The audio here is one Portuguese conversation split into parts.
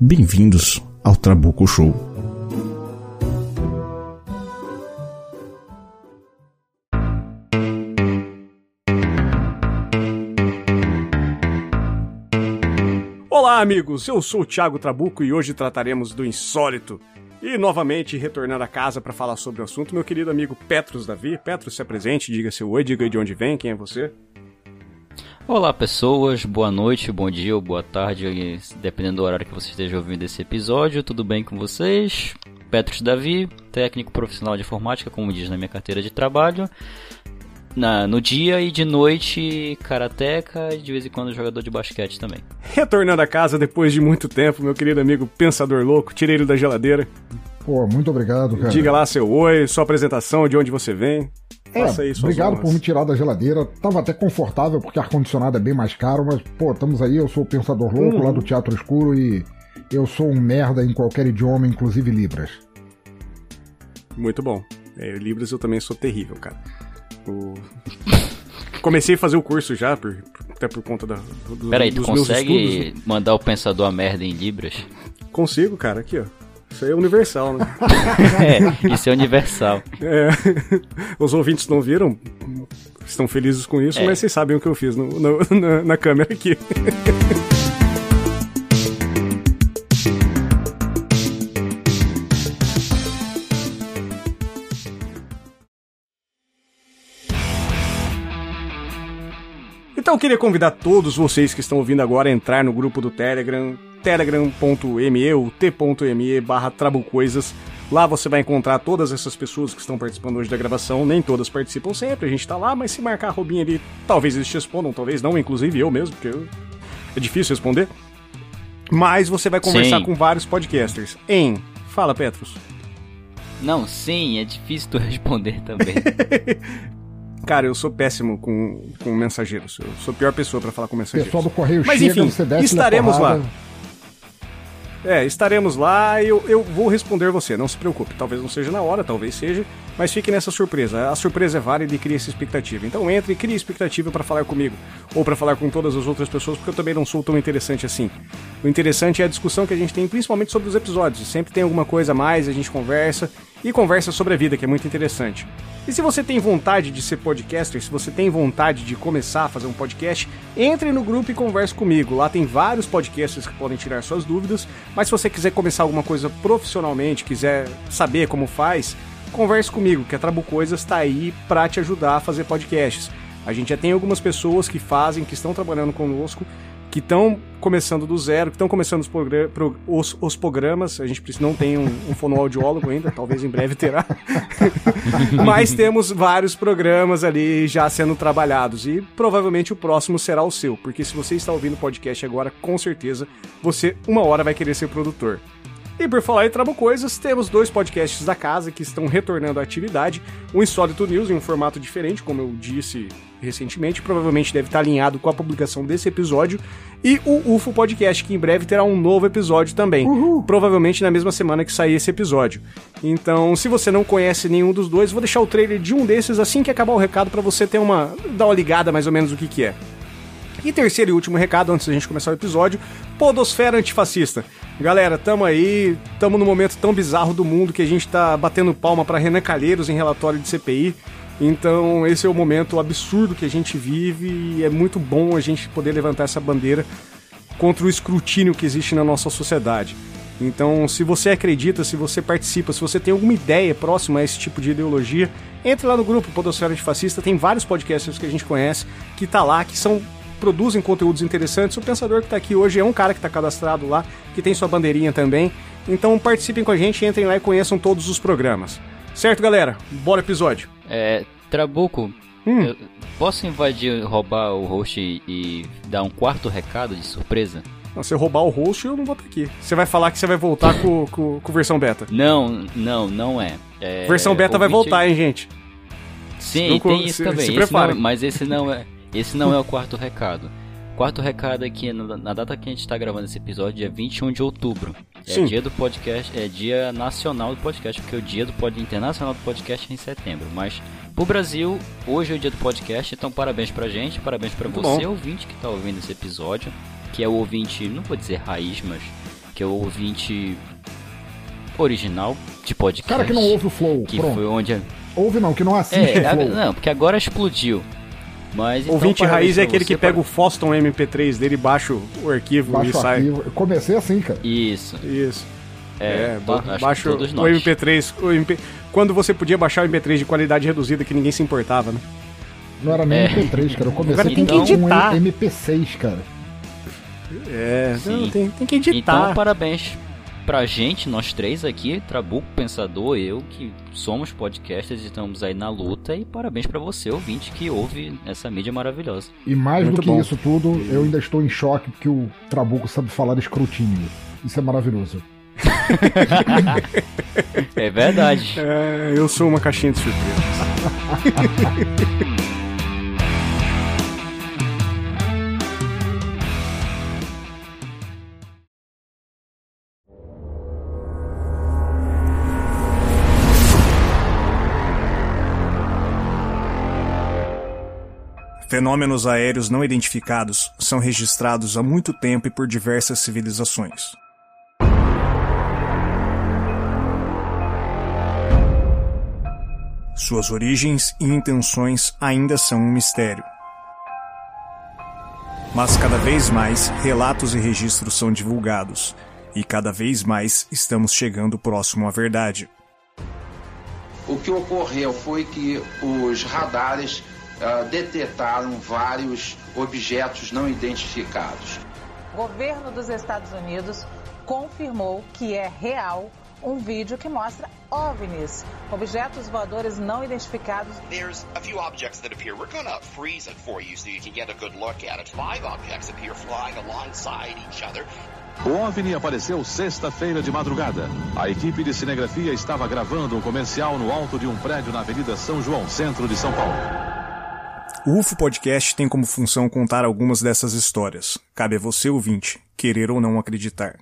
Bem-vindos ao Trabuco Show. Olá, amigos! Eu sou o Thiago Trabuco e hoje trataremos do insólito. E novamente retornar a casa para falar sobre o assunto, meu querido amigo Petros Davi. Petros, se apresente, diga seu oi, diga de onde vem, quem é você. Olá pessoas, boa noite, bom dia ou boa tarde, dependendo do horário que você esteja ouvindo esse episódio, tudo bem com vocês? Petros Davi, técnico profissional de informática, como diz na minha carteira de trabalho. Na, no dia e de noite, karateca e de vez em quando jogador de basquete também. Retornando a casa depois de muito tempo, meu querido amigo Pensador Louco, tirei ele da geladeira. Pô, muito obrigado, cara. Diga lá seu oi, sua apresentação, de onde você vem. É, aí, obrigado por me tirar da geladeira. Tava até confortável, porque ar-condicionado é bem mais caro, mas, pô, estamos aí, eu sou o Pensador Louco, uhum. lá do Teatro Escuro, e eu sou um merda em qualquer idioma, inclusive Libras. Muito bom. É, Libras eu também sou terrível, cara. O... Comecei a fazer o curso já, por, até por conta da, do, Peraí, tu consegue mandar o Pensador a merda em Libras? Consigo, cara, aqui, ó. Isso aí é universal, né? é, isso é universal. É. Os ouvintes não viram, estão felizes com isso, é. mas vocês sabem o que eu fiz no, no, na, na câmera aqui. Então eu queria convidar todos vocês que estão ouvindo agora a entrar no grupo do Telegram, telegram.me ou t.me barra trabucoisas. Lá você vai encontrar todas essas pessoas que estão participando hoje da gravação. Nem todas participam sempre, a gente tá lá, mas se marcar a Robinha ali, talvez eles te respondam, talvez não, inclusive eu mesmo, porque eu... é difícil responder. Mas você vai conversar sim. com vários podcasters. Em. Fala, Petros. Não, sim, é difícil tu responder também. Cara, eu sou péssimo com, com mensageiros. Eu sou a pior pessoa para falar com mensageiros. Pessoal do Correio Mas chega, enfim, estaremos lá. É, estaremos lá e eu, eu vou responder você, não se preocupe. Talvez não seja na hora, talvez seja, mas fique nessa surpresa. A surpresa é válida e crie essa expectativa. Então entre e crie expectativa para falar comigo, ou para falar com todas as outras pessoas, porque eu também não sou tão interessante assim. O interessante é a discussão que a gente tem, principalmente sobre os episódios. Sempre tem alguma coisa a mais, a gente conversa e conversa sobre a vida, que é muito interessante. E se você tem vontade de ser podcaster, se você tem vontade de começar a fazer um podcast, entre no grupo e converse comigo. Lá tem vários podcasters que podem tirar suas dúvidas, mas se você quiser começar alguma coisa profissionalmente, quiser saber como faz, converse comigo, que a Trabu Coisas está aí para te ajudar a fazer podcasts. A gente já tem algumas pessoas que fazem, que estão trabalhando conosco que estão começando do zero, que estão começando os, pro, os, os, programas. A gente não tem um, um fonoaudiólogo ainda, talvez em breve terá. Mas temos vários programas ali já sendo trabalhados. E provavelmente o próximo será o seu, porque se você está ouvindo o podcast agora, com certeza você uma hora vai querer ser produtor. E por falar em Trabo Coisas, temos dois podcasts da casa que estão retornando à atividade. O Insólito News em um formato diferente, como eu disse recentemente, provavelmente deve estar alinhado com a publicação desse episódio. E o UFO Podcast, que em breve terá um novo episódio também. Uhul. Provavelmente na mesma semana que sair esse episódio. Então, se você não conhece nenhum dos dois, vou deixar o trailer de um desses assim que acabar o recado para você ter uma. dar uma ligada mais ou menos do que, que é. E terceiro e último recado, antes da gente começar o episódio, Podosfera Antifascista. Galera, tamo aí, tamo no momento tão bizarro do mundo que a gente tá batendo palma para Renan Calheiros em relatório de CPI. Então, esse é o momento absurdo que a gente vive e é muito bom a gente poder levantar essa bandeira contra o escrutínio que existe na nossa sociedade. Então, se você acredita, se você participa, se você tem alguma ideia próxima a esse tipo de ideologia, entre lá no grupo Podosfera de Fascista, tem vários podcasters que a gente conhece que tá lá, que são produzem conteúdos interessantes. O pensador que está aqui hoje é um cara que está cadastrado lá, que tem sua bandeirinha também. Então participem com a gente, entrem lá e conheçam todos os programas. Certo, galera? Bora episódio. É, Trabuco, hum. posso invadir, roubar o host e, e, dar um quarto recado de surpresa? você roubar o host, eu não vou estar aqui. Você vai falar que você vai voltar com, com, com versão beta. Não, não, não é. é versão beta vai voltar, hein, gente? Sim, não, tem isso se, também. Se esse não, mas esse não é, esse não é o quarto recado. Quarto recado aqui, na data que a gente está gravando esse episódio, é 21 de outubro. É Sim. dia do podcast, é dia nacional do podcast, porque o dia do pod, internacional do podcast é em setembro. Mas pro Brasil, hoje é o dia do podcast, então parabéns pra gente, parabéns pra Muito você, bom. ouvinte, que tá ouvindo esse episódio, que é o ouvinte, não vou dizer raiz, mas que é o ouvinte original de podcast. Cara que não ouve o Flow, que pronto. foi onde... Ouve não, que não assiste é, Não, porque agora explodiu. Mas, então, Ouvinte raiz é aquele que pega para... o Foston MP3 dele, baixa o arquivo baixa e o sai. Arquivo. Eu comecei assim, cara. Isso. Isso. É, é ba baixa o MP3. O MP... Quando você podia baixar o MP3 de qualidade reduzida, que ninguém se importava, né? Não era nem é. MP3, cara. Eu comecei com então, um MP6, cara. É, não, tem, tem que editar. Então, parabéns pra gente, nós três aqui, Trabuco, Pensador, eu, que somos podcasters e estamos aí na luta. E parabéns para você, ouvinte, que ouve essa mídia maravilhosa. E mais Muito do que bom. isso tudo, eu ainda estou em choque porque o Trabuco sabe falar escrutínio. Isso é maravilhoso. é verdade. É, eu sou uma caixinha de surpresas. Fenômenos aéreos não identificados são registrados há muito tempo e por diversas civilizações. Suas origens e intenções ainda são um mistério. Mas cada vez mais relatos e registros são divulgados, e cada vez mais estamos chegando próximo à verdade. O que ocorreu foi que os radares uh, detetaram vários objetos não identificados. O governo dos Estados Unidos confirmou que é real um vídeo que mostra OVNIs, objetos voadores não identificados. There's a few objects that appear. We're gonna freeze it for you so you can get a good look at it. Five objects appear flying alongside each other. O OVNI apareceu sexta-feira de madrugada. A equipe de cinegrafia estava gravando um comercial no alto de um prédio na Avenida São João, centro de São Paulo. O UFO Podcast tem como função contar algumas dessas histórias. Cabe a você, ouvinte, querer ou não acreditar.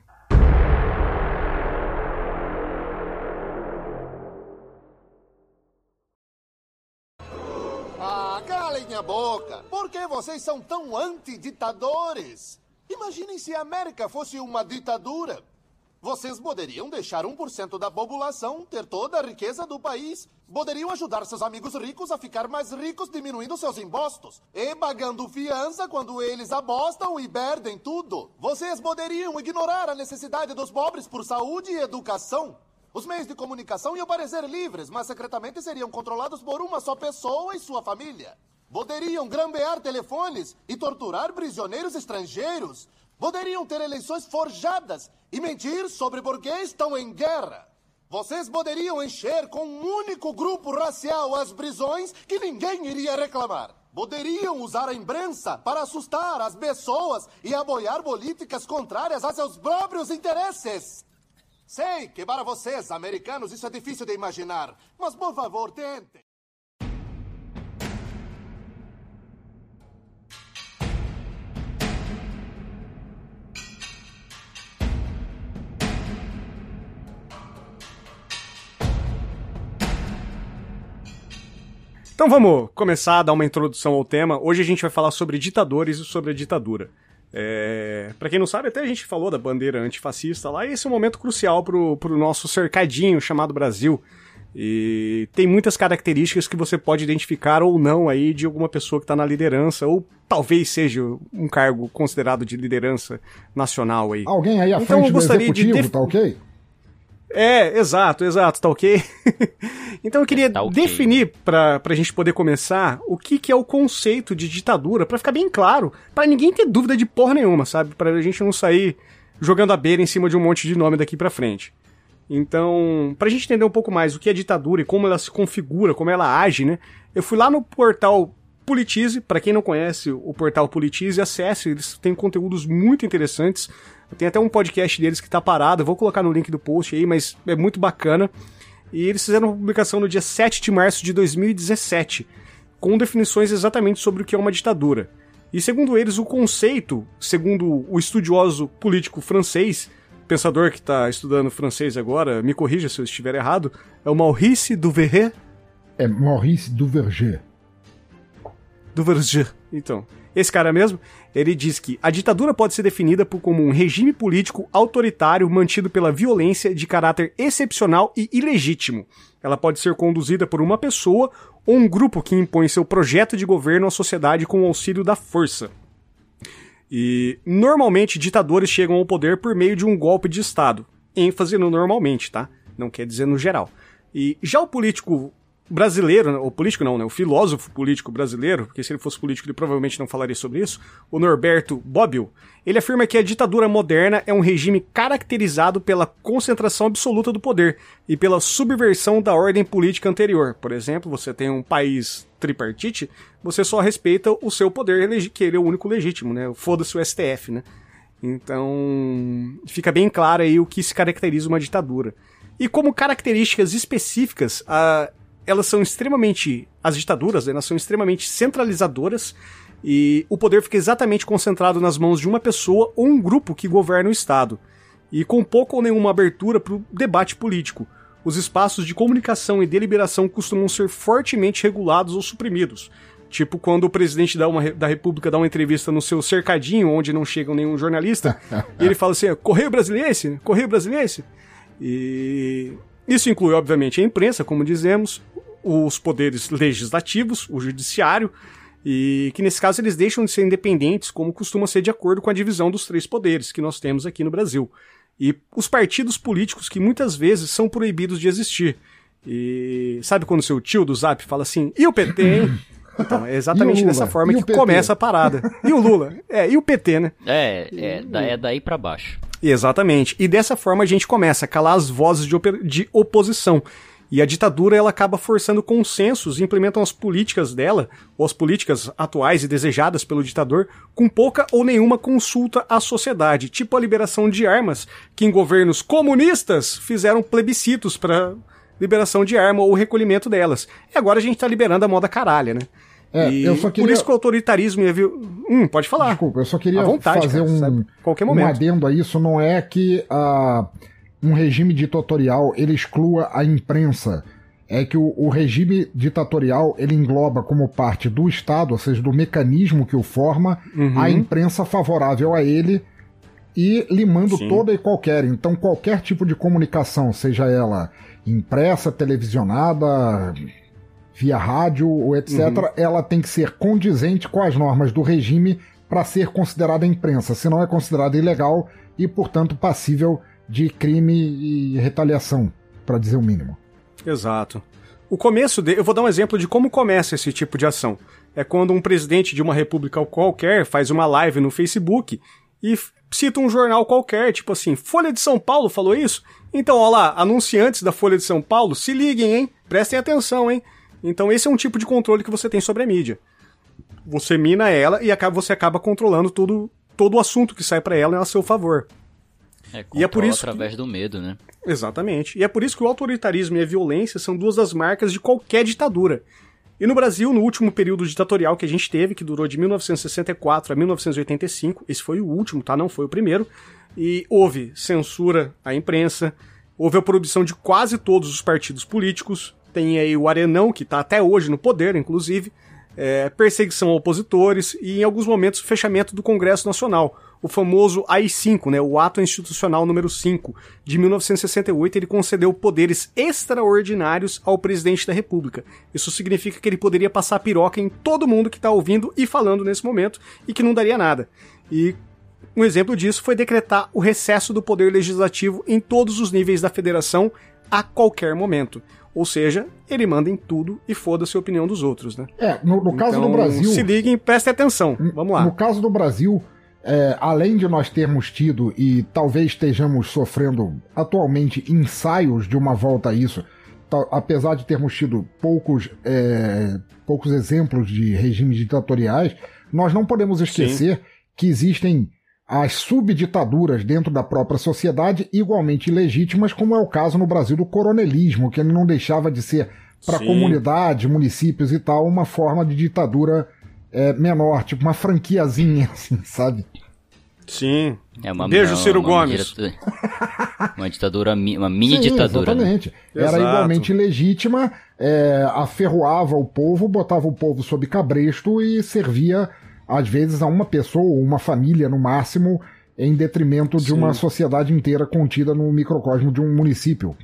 Ah, calem a boca! Por que vocês são tão antiditadores? Imaginem se a América fosse uma ditadura. Vocês poderiam deixar 1% da população ter toda a riqueza do país. Poderiam ajudar seus amigos ricos a ficar mais ricos, diminuindo seus impostos e pagando fiança quando eles apostam e perdem tudo. Vocês poderiam ignorar a necessidade dos pobres por saúde e educação. Os meios de comunicação iam parecer livres, mas secretamente seriam controlados por uma só pessoa e sua família. Poderiam grambear telefones e torturar prisioneiros estrangeiros. Poderiam ter eleições forjadas e mentir sobre por que estão em guerra. Vocês poderiam encher com um único grupo racial as prisões que ninguém iria reclamar. Poderiam usar a imprensa para assustar as pessoas e apoiar políticas contrárias a seus próprios interesses. Sei que para vocês, americanos, isso é difícil de imaginar, mas por favor, tentem. Então vamos começar a dar uma introdução ao tema. Hoje a gente vai falar sobre ditadores e sobre a ditadura. É... Para quem não sabe, até a gente falou da bandeira antifascista lá, e esse é um momento crucial pro, pro nosso cercadinho chamado Brasil. E tem muitas características que você pode identificar ou não aí de alguma pessoa que está na liderança, ou talvez seja um cargo considerado de liderança nacional aí. Alguém aí à então, frente eu gostaria do executivo, de tá ok? É, exato, exato, tá ok? então eu queria tá okay. definir, pra, pra gente poder começar, o que, que é o conceito de ditadura, para ficar bem claro, para ninguém ter dúvida de porra nenhuma, sabe? Pra gente não sair jogando a beira em cima de um monte de nome daqui pra frente. Então, pra gente entender um pouco mais o que é ditadura e como ela se configura, como ela age, né? Eu fui lá no portal Politize. Para quem não conhece o portal Politize, acesse, eles têm conteúdos muito interessantes. Tem até um podcast deles que tá parado, vou colocar no link do post aí, mas é muito bacana. E eles fizeram uma publicação no dia 7 de março de 2017, com definições exatamente sobre o que é uma ditadura. E segundo eles, o conceito, segundo o estudioso político francês, pensador que está estudando francês agora, me corrija se eu estiver errado, é o Maurice Duverger. É Maurice Duverger. Duverger, então. Esse cara mesmo, ele diz que a ditadura pode ser definida por como um regime político autoritário mantido pela violência de caráter excepcional e ilegítimo. Ela pode ser conduzida por uma pessoa ou um grupo que impõe seu projeto de governo à sociedade com o auxílio da força. E normalmente ditadores chegam ao poder por meio de um golpe de Estado. ênfase no normalmente, tá? Não quer dizer no geral. E já o político brasileiro, né, o político não, né, o filósofo político brasileiro, porque se ele fosse político ele provavelmente não falaria sobre isso, o Norberto Bobbio, ele afirma que a ditadura moderna é um regime caracterizado pela concentração absoluta do poder e pela subversão da ordem política anterior. Por exemplo, você tem um país tripartite, você só respeita o seu poder, que ele é o único legítimo, né? Foda-se o STF, né? Então, fica bem claro aí o que se caracteriza uma ditadura. E como características específicas, a elas são extremamente. As ditaduras, elas são extremamente centralizadoras e o poder fica exatamente concentrado nas mãos de uma pessoa ou um grupo que governa o Estado, e com pouca ou nenhuma abertura para o debate político. Os espaços de comunicação e deliberação costumam ser fortemente regulados ou suprimidos. Tipo quando o presidente da, uma, da República dá uma entrevista no seu cercadinho, onde não chega nenhum jornalista, e ele fala assim: Correio Brasiliense? Correio Brasiliense? E isso inclui, obviamente, a imprensa, como dizemos, os poderes legislativos, o judiciário, e que nesse caso eles deixam de ser independentes, como costuma ser de acordo com a divisão dos três poderes que nós temos aqui no Brasil. E os partidos políticos que muitas vezes são proibidos de existir. E sabe quando seu tio do Zap fala assim, e o PT, hein? Então, é exatamente dessa forma que começa a parada. E o Lula? É, e o PT, né? É, é, da, é daí para baixo. Exatamente. E dessa forma a gente começa a calar as vozes de, de oposição. E a ditadura ela acaba forçando consensos e implementam as políticas dela, ou as políticas atuais e desejadas pelo ditador, com pouca ou nenhuma consulta à sociedade, tipo a liberação de armas, que em governos comunistas fizeram plebiscitos para liberação de arma ou recolhimento delas. E agora a gente tá liberando a moda caralha, né? É, e eu só queria... Por isso que o autoritarismo ia vir... Hum, pode falar. Desculpa, eu só queria vontade, fazer cara, um, qualquer momento. um adendo a isso. Não é que a... Uh um regime ditatorial ele exclua a imprensa. É que o, o, regime ditatorial ele engloba como parte do Estado, ou seja, do mecanismo que o forma, uhum. a imprensa favorável a ele e limando Sim. toda e qualquer. Então, qualquer tipo de comunicação, seja ela impressa, televisionada, via rádio ou etc., uhum. ela tem que ser condizente com as normas do regime para ser considerada imprensa. Senão é considerada ilegal e, portanto, passível de crime e retaliação, para dizer o mínimo. Exato. O começo de, eu vou dar um exemplo de como começa esse tipo de ação. É quando um presidente de uma república qualquer faz uma live no Facebook e cita um jornal qualquer, tipo assim, Folha de São Paulo falou isso? Então, ó lá, anunciantes da Folha de São Paulo, se liguem, hein? Prestem atenção, hein? Então, esse é um tipo de controle que você tem sobre a mídia. Você mina ela e você acaba controlando tudo, todo o assunto que sai para ela a seu favor. É, e é por isso através que... do medo, né? Exatamente. E é por isso que o autoritarismo e a violência são duas das marcas de qualquer ditadura. E no Brasil, no último período ditatorial que a gente teve, que durou de 1964 a 1985, esse foi o último, tá? Não foi o primeiro. E houve censura à imprensa, houve a proibição de quase todos os partidos políticos. Tem aí o Arenão, que está até hoje no poder, inclusive, é, perseguição a opositores e, em alguns momentos, fechamento do Congresso Nacional o famoso AI-5, né, o Ato Institucional número 5, de 1968, ele concedeu poderes extraordinários ao presidente da República. Isso significa que ele poderia passar piroca em todo mundo que está ouvindo e falando nesse momento e que não daria nada. E um exemplo disso foi decretar o recesso do poder legislativo em todos os níveis da federação a qualquer momento. Ou seja, ele manda em tudo e foda-se a opinião dos outros, né? É, no, no caso então, do Brasil. Se liguem, prestem atenção. Vamos lá. No caso do Brasil, é, além de nós termos tido e talvez estejamos sofrendo atualmente ensaios de uma volta a isso, apesar de termos tido poucos, é, poucos exemplos de regimes ditatoriais, nós não podemos esquecer Sim. que existem as subditaduras dentro da própria sociedade igualmente legítimas, como é o caso no Brasil do coronelismo, que ele não deixava de ser para comunidades, municípios e tal, uma forma de ditadura é, menor, tipo uma franquiazinha, assim, sabe? Sim. É uma, Beijo, uma, Ciro uma Gomes. uma ditadura, uma mini Sim, ditadura. Né? Exatamente. Né? Era Exato. igualmente legítima, é, aferroava o povo, botava o povo sob cabresto e servia, às vezes, a uma pessoa ou uma família, no máximo, em detrimento de Sim. uma sociedade inteira contida no microcosmo de um município.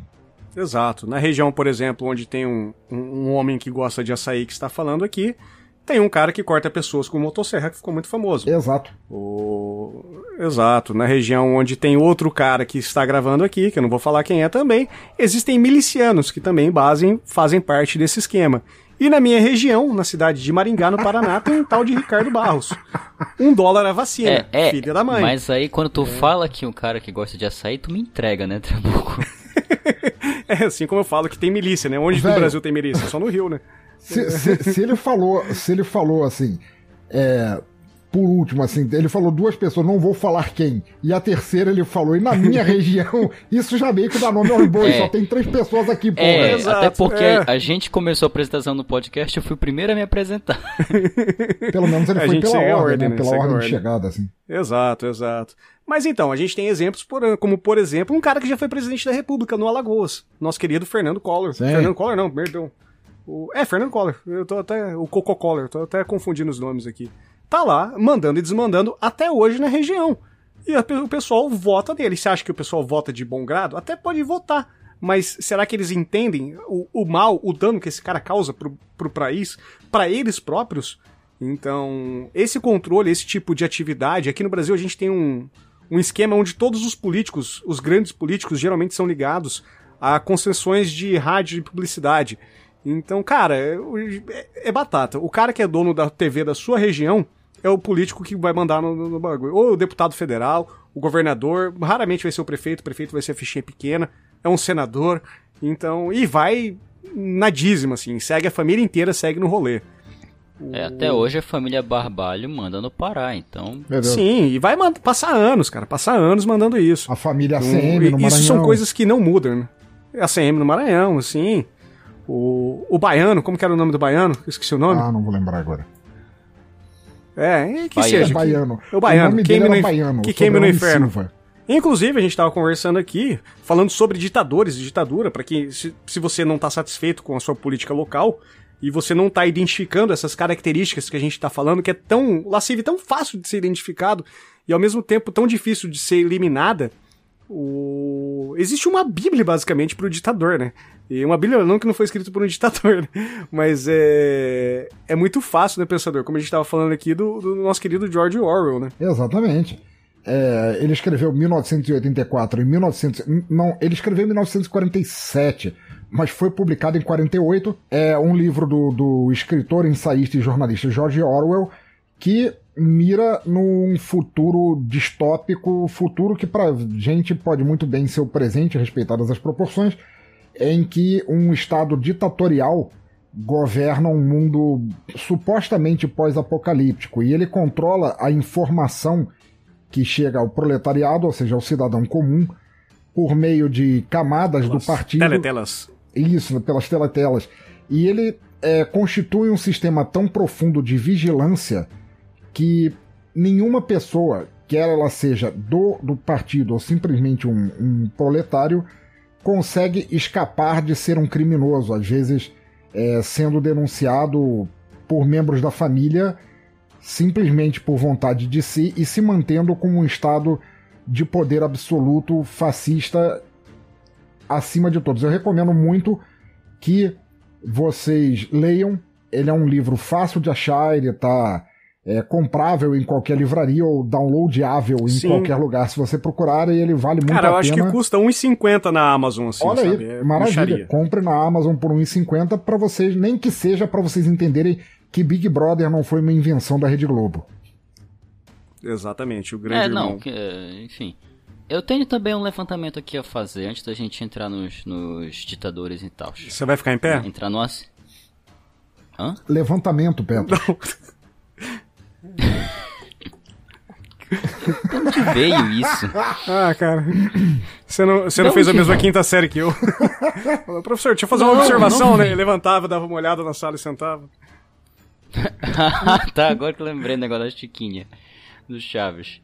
Exato. Na região, por exemplo, onde tem um, um, um homem que gosta de açaí que está falando aqui, tem um cara que corta pessoas com motosserra que ficou muito famoso. Exato. O... Exato. Na região onde tem outro cara que está gravando aqui, que eu não vou falar quem é também, existem milicianos que também basem, fazem parte desse esquema. E na minha região, na cidade de Maringá, no Paraná, tem um tal de Ricardo Barros. Um dólar a vacina, é, é, filha da mãe. Mas aí quando tu é. fala que um cara que gosta de açaí, tu me entrega, né, Trabuco? é assim como eu falo que tem milícia, né? Onde Velho, no Brasil tem milícia? Só no Rio, né? Se, se, se, ele falou, se ele falou assim, é, por último, assim, ele falou duas pessoas, não vou falar quem. E a terceira ele falou, e na minha região, isso já meio que dá nome aos bois, é. só tem três pessoas aqui, pô. É, Exato, até porque é. a gente começou a apresentação no podcast, eu fui o primeiro a me apresentar. Pelo menos ele a foi pela ordem, ordem, né? Pela ordem, ordem de chegada, assim. Exato, exato. Mas então, a gente tem exemplos, por, como por exemplo, um cara que já foi presidente da República no Alagoas, nosso querido Fernando Collor. Sim. Fernando Collor não, perdão. O, é, Fernando Collor. Eu tô até. O Coco Collor, tô até confundindo os nomes aqui. Tá lá, mandando e desmandando até hoje na região. E a, o pessoal vota nele. Você acha que o pessoal vota de bom grado? Até pode votar. Mas será que eles entendem o, o mal, o dano que esse cara causa pro, pro país, para eles próprios? Então, esse controle, esse tipo de atividade, aqui no Brasil a gente tem um, um esquema onde todos os políticos, os grandes políticos, geralmente são ligados a concessões de rádio e publicidade. Então, cara, é, é, batata. O cara que é dono da TV da sua região é o político que vai mandar no, no, bagulho. Ou o deputado federal, o governador, raramente vai ser o prefeito, o prefeito vai ser a fichinha pequena, é um senador. Então, e vai na dízima, assim, segue a família inteira, segue no rolê. É, até hoje a família Barbalho manda no Pará, então. Sim, e vai passar anos, cara, passar anos mandando isso. A família ACM no Maranhão. Isso são coisas que não mudam, né? ACM no Maranhão, assim. O, o Baiano, como que era o nome do Baiano? Esqueci o nome. Ah, não vou lembrar agora. É, que baiano. seja. É baiano. O Baiano, o queime no, baiano, que queime no inferno. Silva. Inclusive, a gente estava conversando aqui, falando sobre ditadores e ditadura, para que, se, se você não está satisfeito com a sua política local, e você não está identificando essas características que a gente está falando, que é tão lasciva e tão fácil de ser identificado, e ao mesmo tempo tão difícil de ser eliminada, o... existe uma bíblia basicamente para o ditador, né? E uma Bíblia não que não foi escrito por um ditador, né? mas é, é muito fácil, né, pensador? Como a gente estava falando aqui do, do, nosso querido George Orwell, né? Exatamente. É, ele escreveu 1984 e 1900, não, ele escreveu em 1947, mas foi publicado em 48. É um livro do, do escritor, ensaísta e jornalista George Orwell que mira num futuro distópico, futuro que pra gente pode muito bem ser o presente, respeitadas as proporções, em que um Estado ditatorial governa um mundo supostamente pós-apocalíptico e ele controla a informação que chega ao proletariado, ou seja, ao cidadão comum, por meio de camadas pelas do partido. Teletelas. Isso, pelas teletelas. E ele é, constitui um sistema tão profundo de vigilância que nenhuma pessoa, quer ela seja do, do partido ou simplesmente um, um proletário, consegue escapar de ser um criminoso, às vezes é, sendo denunciado por membros da família simplesmente por vontade de si e se mantendo como um estado de poder absoluto fascista acima de todos. Eu recomendo muito que vocês leiam. Ele é um livro fácil de achar, ele está é, comprável em qualquer livraria ou downloadável em Sim. qualquer lugar. Se você procurar, ele vale muito Cara, a pena. Cara, eu acho que custa 1,50 na Amazon, assim, Olha sabe? aí, é maravilha. Bicharia. Compre na Amazon por 1,50 para vocês, nem que seja para vocês entenderem que Big Brother não foi uma invenção da Rede Globo. Exatamente, o grande é, irmão. não, que, enfim. Eu tenho também um levantamento aqui a fazer antes da gente entrar nos, nos ditadores e tal. Você vai ficar em pé? Entrar no. Hã? Levantamento, Petro. Não. Onde veio isso? Ah, cara. Você não, você não fez a mesma quinta série que eu. Professor, deixa eu fazer não, uma observação, né? Ele levantava, dava uma olhada na sala e sentava. tá, agora que eu lembrei do negócio da Chiquinha. Do Chaves.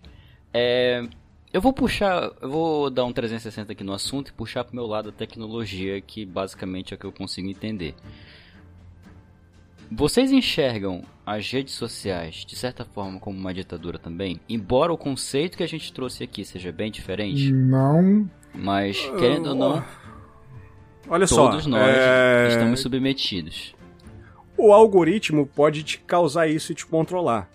É, eu vou puxar, eu vou dar um 360 aqui no assunto e puxar pro meu lado a tecnologia, que basicamente é o que eu consigo entender. Vocês enxergam as redes sociais de certa forma como uma ditadura também? Embora o conceito que a gente trouxe aqui seja bem diferente? Não. Mas, querendo ou não, Olha todos só, nós é... estamos submetidos. O algoritmo pode te causar isso e te controlar.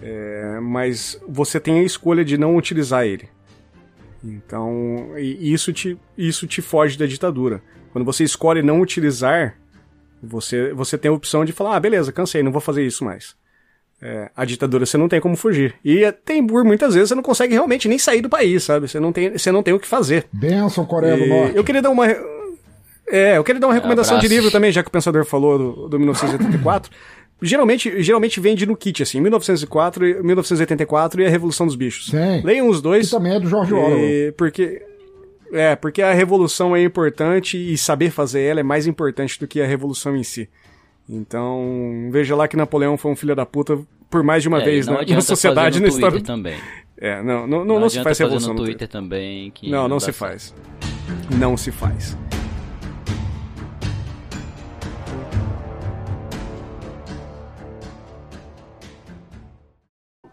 É, mas você tem a escolha de não utilizar ele. Então, isso te, isso te foge da ditadura. Quando você escolhe não utilizar, você, você tem a opção de falar: ah, beleza, cansei, não vou fazer isso mais. É, a ditadura você não tem como fugir. E tem por muitas vezes você não consegue realmente nem sair do país, sabe? Você não tem, você não tem o que fazer. Benção, Coreia do Norte. Eu queria dar uma. É, eu queria dar uma recomendação de livro também, já que o pensador falou do, do 1984. geralmente, geralmente vende no kit, assim, 1904, 1984 e a Revolução dos Bichos. Sim. Leiam os dois. Que também é do George Orwell. Porque é, porque a revolução é importante e saber fazer ela é mais importante do que a revolução em si. Então, veja lá que Napoleão foi um filho da puta por mais de uma é, vez na, na sociedade no na história. também. É, não, não, não, não se faz revolução no Twitter, também. Que não, não, não se certo. faz. Não se faz.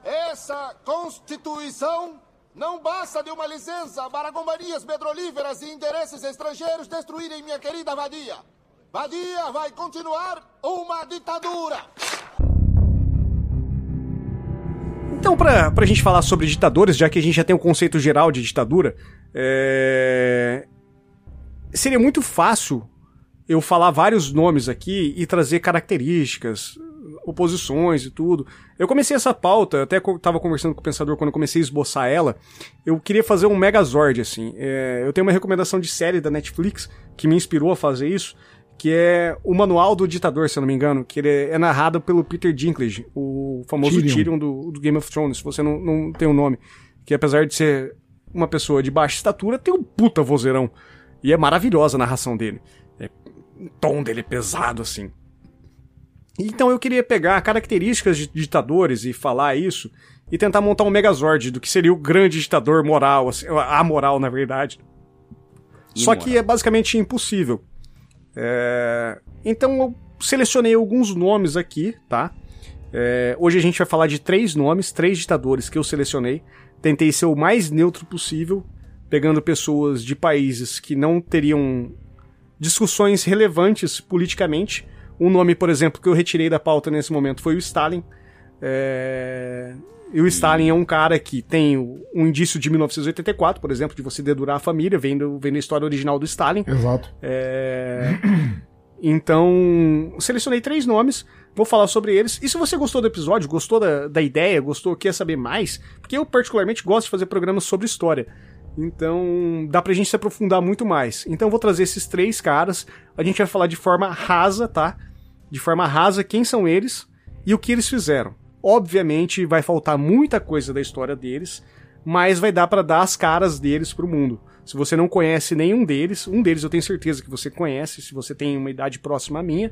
Essa Constituição não basta de uma licença para companhias petrolíferas e interesses estrangeiros destruírem minha querida vadia. Vadia vai continuar uma ditadura. Então, para a gente falar sobre ditadores, já que a gente já tem um conceito geral de ditadura, é... seria muito fácil eu falar vários nomes aqui e trazer características, oposições e tudo. Eu comecei essa pauta, até estava conversando com o pensador quando eu comecei a esboçar ela. Eu queria fazer um Megazord, assim. É, eu tenho uma recomendação de série da Netflix que me inspirou a fazer isso, que é o Manual do Ditador, se eu não me engano, que ele é narrado pelo Peter Dinklage, o famoso Tyrion, Tyrion do, do, Game of Thrones, se você não, não tem o um nome. Que apesar de ser uma pessoa de baixa estatura, tem um puta vozeirão. E é maravilhosa a narração dele. É, o tom dele é pesado, assim. Então eu queria pegar características de ditadores e falar isso e tentar montar um megazord do que seria o grande ditador moral, assim, a moral na verdade. Só que é basicamente impossível. É... Então eu selecionei alguns nomes aqui, tá? É... Hoje a gente vai falar de três nomes, três ditadores que eu selecionei. Tentei ser o mais neutro possível, pegando pessoas de países que não teriam discussões relevantes politicamente um nome, por exemplo, que eu retirei da pauta nesse momento foi o Stalin. É... E o Stalin é um cara que tem um indício de 1984, por exemplo, de você dedurar a família, vendo, vendo a história original do Stalin. Exato. É... Então, selecionei três nomes, vou falar sobre eles. E se você gostou do episódio, gostou da, da ideia, gostou, quer saber mais, porque eu particularmente gosto de fazer programas sobre história. Então, dá pra gente se aprofundar muito mais. Então, eu vou trazer esses três caras. A gente vai falar de forma rasa, tá? De forma rasa quem são eles e o que eles fizeram. Obviamente vai faltar muita coisa da história deles, mas vai dar para dar as caras deles pro mundo. Se você não conhece nenhum deles, um deles eu tenho certeza que você conhece, se você tem uma idade próxima à minha.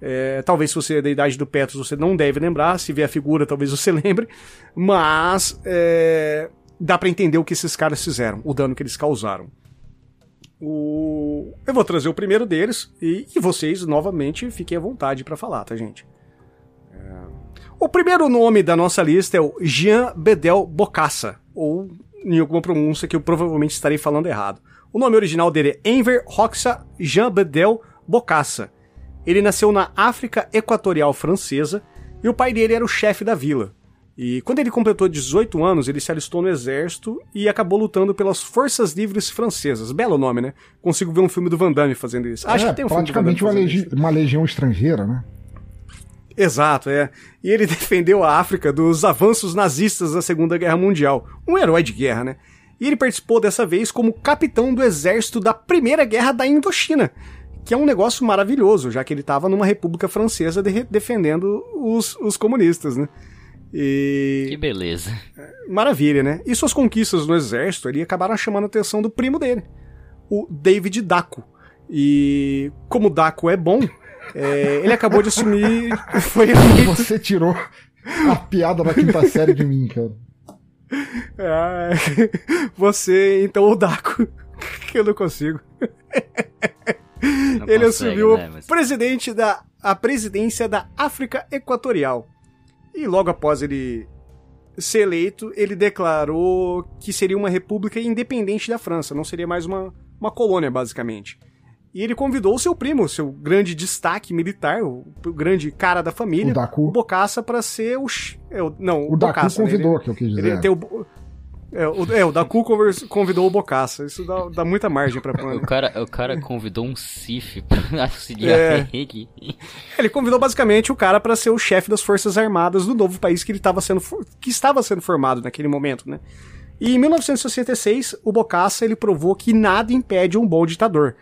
É, talvez se você é da idade do Petros você não deve lembrar, se vê a figura talvez você lembre, mas é, dá para entender o que esses caras fizeram, o dano que eles causaram. O... Eu vou trazer o primeiro deles e, e vocês, novamente, fiquem à vontade para falar, tá, gente? É... O primeiro nome da nossa lista é o Jean Bedel Bocassa, ou em alguma pronúncia que eu provavelmente estarei falando errado. O nome original dele é Enver Hoxha Jean Bedel Bocassa. Ele nasceu na África Equatorial Francesa e o pai dele era o chefe da vila. E quando ele completou 18 anos, ele se alistou no exército e acabou lutando pelas Forças Livres Francesas. Belo nome, né? Consigo ver um filme do Van Damme fazendo isso. Acho é, que tem um praticamente filme uma, legi uma legião estrangeira, né? Exato, é. E ele defendeu a África dos avanços nazistas da Segunda Guerra Mundial. Um herói de guerra, né? E ele participou dessa vez como capitão do exército da Primeira Guerra da Indochina, que é um negócio maravilhoso, já que ele estava numa república francesa de defendendo os, os comunistas, né? E... Que beleza. Maravilha, né? E suas conquistas no exército ali acabaram chamando a atenção do primo dele, o David Daco. E como o Daco é bom, é, ele acabou de assumir. Foi Você tirou a piada da quinta série de mim, cara. Ah, você, então, o Daco, que eu não consigo. Não ele consegue, assumiu né, mas... presidente da, a presidência da África Equatorial. E logo após ele ser eleito, ele declarou que seria uma república independente da França, não seria mais uma, uma colônia, basicamente. E ele convidou o seu primo, seu grande destaque militar, o, o grande cara da família, o, Daku. o Bocassa, para ser o. É, o não, o, o Daku Bocassa, convidou, né? ele, que eu quis dizer. Ele tem o, é, o, é, o Daku convidou o Bocassa. Isso dá, dá muita margem pra o cara O cara convidou um Sif pra auxiliar é. ele. Ele convidou basicamente o cara para ser o chefe das Forças Armadas do novo país que ele estava sendo, que estava sendo formado naquele momento, né? E em 1966, o Bocassa ele provou que nada impede um bom ditador.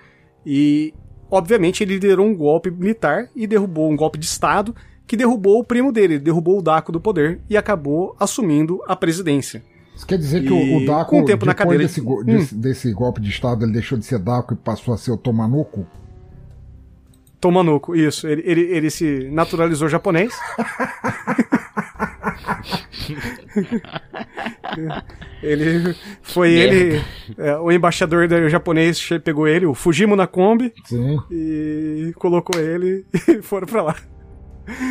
E, obviamente, ele liderou um golpe militar e derrubou um golpe de Estado que derrubou o primo dele, derrubou o Daco do poder e acabou assumindo a presidência. Isso quer dizer que e, o, Daco, com o tempo na cadeira, desse, hum. desse, desse, golpe de Estado, ele deixou de ser Daco e passou a ser o Tomanuco? Tomanuco, isso. Ele, ele, ele se naturalizou japonês. ele foi ele, é, o embaixador japonês pegou ele, o Fujimo na Kombi, Sim. e colocou ele e foram pra lá.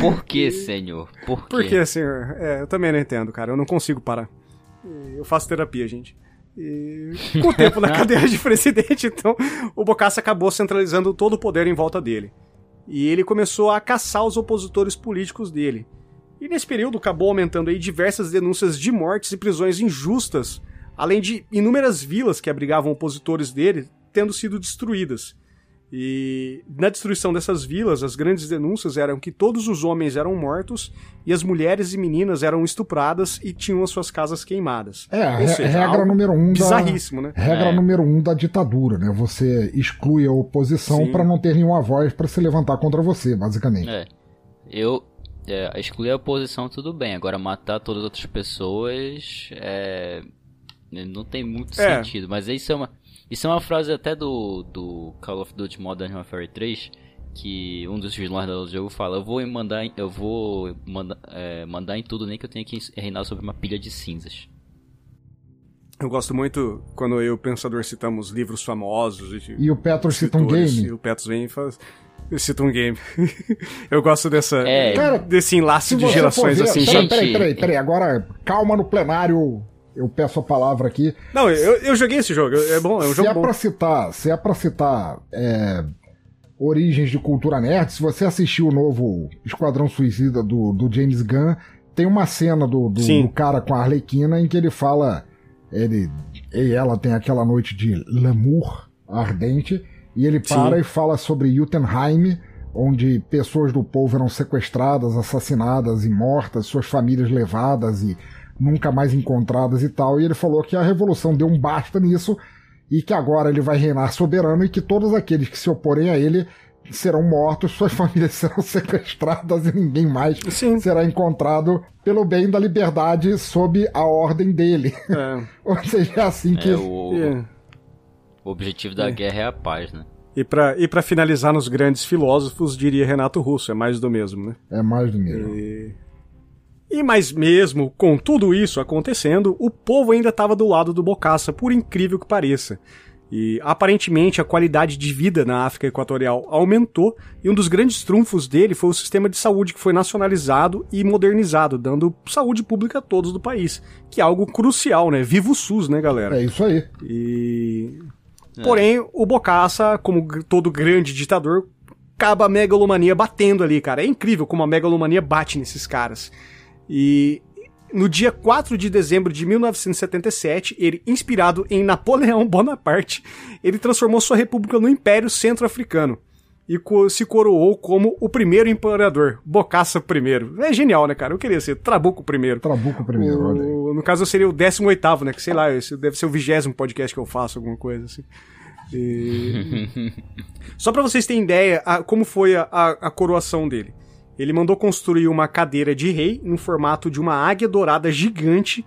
Por que, senhor? Por? Por que, senhor? É, eu também não entendo, cara. Eu não consigo parar. Eu faço terapia, gente. E com o tempo na cadeira de presidente, então, o Bocassa acabou centralizando todo o poder em volta dele. E ele começou a caçar os opositores políticos dele. E nesse período acabou aumentando aí diversas denúncias de mortes e prisões injustas, além de inúmeras vilas que abrigavam opositores dele tendo sido destruídas. E na destruição dessas vilas, as grandes denúncias eram que todos os homens eram mortos e as mulheres e meninas eram estupradas e tinham as suas casas queimadas. É, Ou seja, regra número um bizarríssimo, da, né? Regra é. número um da ditadura, né? Você exclui a oposição para não ter nenhuma voz para se levantar contra você, basicamente. É. Eu é, excluir a oposição tudo bem, agora matar todas as outras pessoas é, não tem muito é. sentido. Mas isso é uma isso é uma frase até do, do Call of Duty Modern Warfare 3, que um dos vilões do jogo fala, eu vou mandar, eu vou manda, é, mandar em tudo, nem que eu tenha que reinar sobre uma pilha de cinzas. Eu gosto muito quando eu e o Pensador citamos livros famosos. E, e o Petros cita um game. E o Petros vem e faz... Cita um game. eu gosto dessa, é, cara, desse enlace de gerações ver, assim. Peraí, peraí, peraí, peraí, agora calma no plenário eu peço a palavra aqui. Não, eu, eu joguei esse jogo, é bom, é um se jogo é bom. Pra citar, se é pra citar é, origens de cultura nerd, se você assistiu o novo Esquadrão Suicida do, do James Gunn, tem uma cena do, do, do, cara com a Arlequina em que ele fala, ele e ela tem aquela noite de l'amour ardente, e ele para Sim. e fala sobre Jotunheim, onde pessoas do povo eram sequestradas, assassinadas e mortas, suas famílias levadas e nunca mais encontradas e tal. E ele falou que a revolução deu um basta nisso e que agora ele vai reinar soberano e que todos aqueles que se oporem a ele serão mortos, suas famílias serão sequestradas e ninguém mais Sim. será encontrado pelo bem da liberdade sob a ordem dele. É. Ou seja, é assim que. É, o... É. o objetivo da é. guerra é a paz, né? E para e pra finalizar nos grandes filósofos, diria Renato Russo, é mais do mesmo, né? É mais do mesmo. E... E mas mesmo com tudo isso acontecendo, o povo ainda estava do lado do Bocaça, por incrível que pareça. E aparentemente a qualidade de vida na África Equatorial aumentou, e um dos grandes trunfos dele foi o sistema de saúde que foi nacionalizado e modernizado, dando saúde pública a todos do país, que é algo crucial, né? Viva o SUS, né, galera? É isso aí. E é. Porém, o Bocaça, como todo grande ditador, acaba a megalomania batendo ali, cara. É incrível como a megalomania bate nesses caras. E no dia 4 de dezembro de 1977, ele, inspirado em Napoleão Bonaparte, ele transformou sua república no Império Centro-Africano e se coroou como o primeiro imperador, Bocaça I. É genial, né, cara? Eu queria ser Trabuco I. Trabuco I, olha aí. no caso seria o 18, né? Que sei lá, esse deve ser o vigésimo podcast que eu faço, alguma coisa assim. E... Só para vocês terem ideia a, como foi a, a, a, coroação dele. Ele mandou construir uma cadeira de rei no formato de uma águia dourada gigante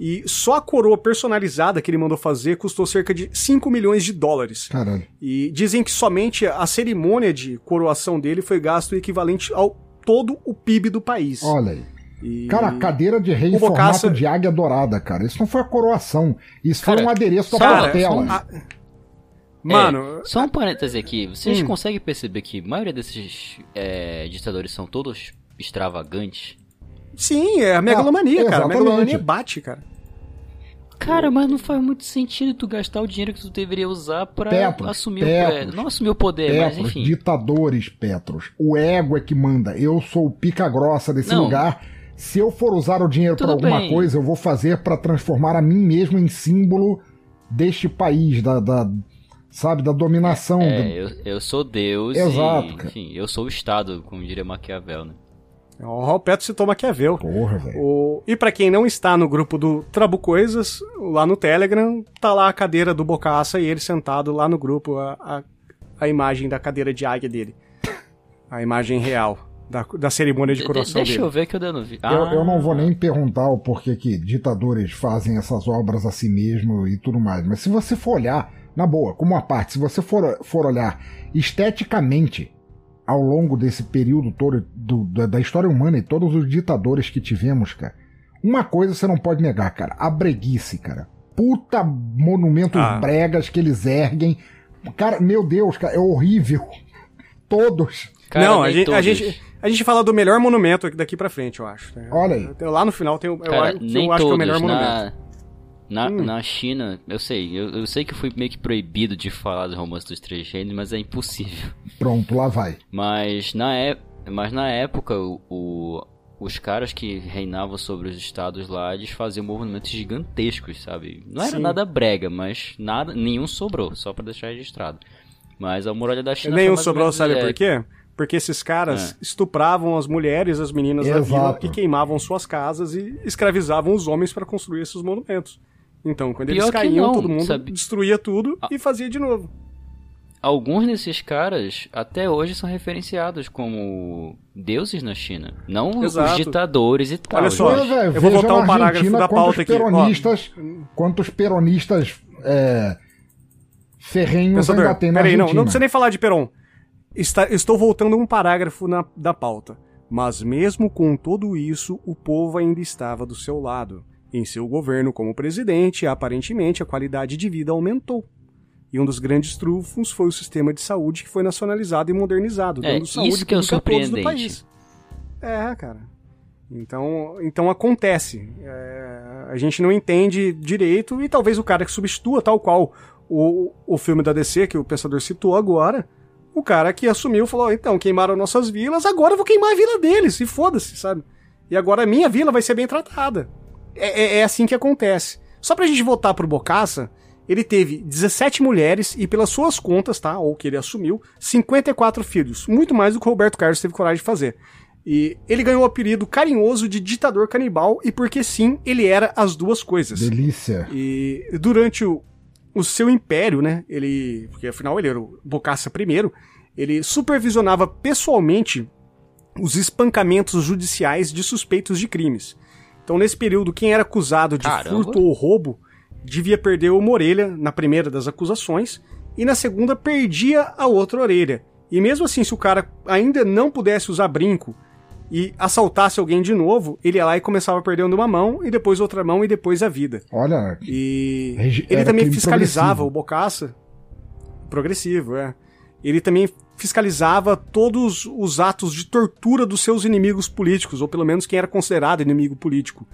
e só a coroa personalizada que ele mandou fazer custou cerca de 5 milhões de dólares. Caralho. E dizem que somente a cerimônia de coroação dele foi gasto equivalente ao todo o PIB do país. Olha aí. E... Cara, cadeira de rei em Bocaça... formato de águia dourada, cara. Isso não foi a coroação. Isso cara, foi um adereço da portela. A... Mano. É, só um parêntese aqui. Vocês hum. conseguem perceber que a maioria desses é, ditadores são todos extravagantes? Sim, é a megalomania, é, cara. A megalomania bate, cara. Cara, mas não faz muito sentido tu gastar o dinheiro que tu deveria usar pra Petros, assumir Petros, o poder. Não assumir o poder, Petros, mas enfim. Ditadores, Petros. O ego é que manda. Eu sou o pica grossa desse não. lugar. Se eu for usar o dinheiro para alguma bem. coisa, eu vou fazer para transformar a mim mesmo em símbolo deste país, da, da sabe, da dominação. É, do... eu, eu sou Deus Exato, e, enfim, eu sou o Estado, como diria Maquiavel, né? O Petro citou Maquiavel. Porra, velho. E para quem não está no grupo do Trabucoisas, lá no Telegram, tá lá a cadeira do Bocaça e ele sentado lá no grupo, a, a, a imagem da cadeira de águia dele. A imagem real da, da cerimônia de coroação de, deixa dele. Deixa eu ver que eu dando vi. Ah. Eu, eu, não vou nem perguntar o porquê que ditadores fazem essas obras a si mesmo e tudo mais, mas se você for olhar, na boa, como uma parte, se você for, for olhar esteticamente ao longo desse período todo do, da, da, história humana e todos os ditadores que tivemos, cara, uma coisa você não pode negar, cara, a breguice, cara. Puta monumentos ah. bregas que eles erguem. Cara, meu Deus, cara, é horrível. Todos. Cara, não, a gente, a gente, a gente fala do melhor monumento daqui pra frente, eu acho. Olha aí. Lá no final tem o. Cara, eu, nem eu acho todos, que é o melhor na... monumento. Na, hum. na China, eu sei, eu, eu, sei que fui meio que proibido de falar do romance dos três gêneros, mas é impossível. Pronto, lá vai. Mas na, é, mas na época, o, o, os caras que reinavam sobre os estados lá, eles faziam movimentos gigantescos, sabe? Não era Sim. nada brega, mas nada, nenhum sobrou, só para deixar registrado. Mas a muralha da China... Nenhum sobrou, sabe é... por quê? Porque esses caras é. estupravam as mulheres, as meninas Exato. da vila e queimavam suas casas e escravizavam os homens para construir esses monumentos. Então, quando Pior eles caíam, não, todo mundo sabe? destruía tudo e fazia de novo. Alguns desses caras até hoje são referenciados como deuses na China, não Exato. os ditadores e tal. Olha só, véio, eu vou voltar um parágrafo da pauta aqui. Peronistas, quantos peronistas é, ferrenhos Pensador, ainda tem na peraí, Não, não precisa nem falar de Peron. Está, estou voltando um parágrafo na, da pauta. Mas mesmo com tudo isso, o povo ainda estava do seu lado. Em seu governo como presidente, aparentemente a qualidade de vida aumentou. E um dos grandes trunfos foi o sistema de saúde que foi nacionalizado e modernizado, é, dando saúde isso que é surpreendente. do país. É, cara. Então, então acontece. É, a gente não entende direito e talvez o cara que substitua, tal qual o, o filme da DC que o pensador citou agora, o cara que assumiu falou: então, queimaram nossas vilas, agora eu vou queimar a vila deles, e foda-se, sabe? E agora a minha vila vai ser bem tratada. É, é, é assim que acontece. Só pra gente voltar pro Bocaça, ele teve 17 mulheres e, pelas suas contas, tá? Ou que ele assumiu, 54 filhos. Muito mais do que o Roberto Carlos teve coragem de fazer. E ele ganhou o apelido carinhoso de ditador canibal, e porque sim, ele era as duas coisas. Delícia. E durante o, o seu império, né? Ele. Porque afinal ele era o Bocaça primeiro, ele supervisionava pessoalmente os espancamentos judiciais de suspeitos de crimes. Então, nesse período, quem era acusado de Caramba. furto ou roubo devia perder uma orelha na primeira das acusações e na segunda perdia a outra orelha. E mesmo assim, se o cara ainda não pudesse usar brinco e assaltasse alguém de novo, ele ia lá e começava perdendo uma mão e depois outra mão e depois a vida. Olha. E ele também fiscalizava o Bocaça. Progressivo, é. Ele também fiscalizava todos os atos de tortura dos seus inimigos políticos, ou pelo menos quem era considerado inimigo político.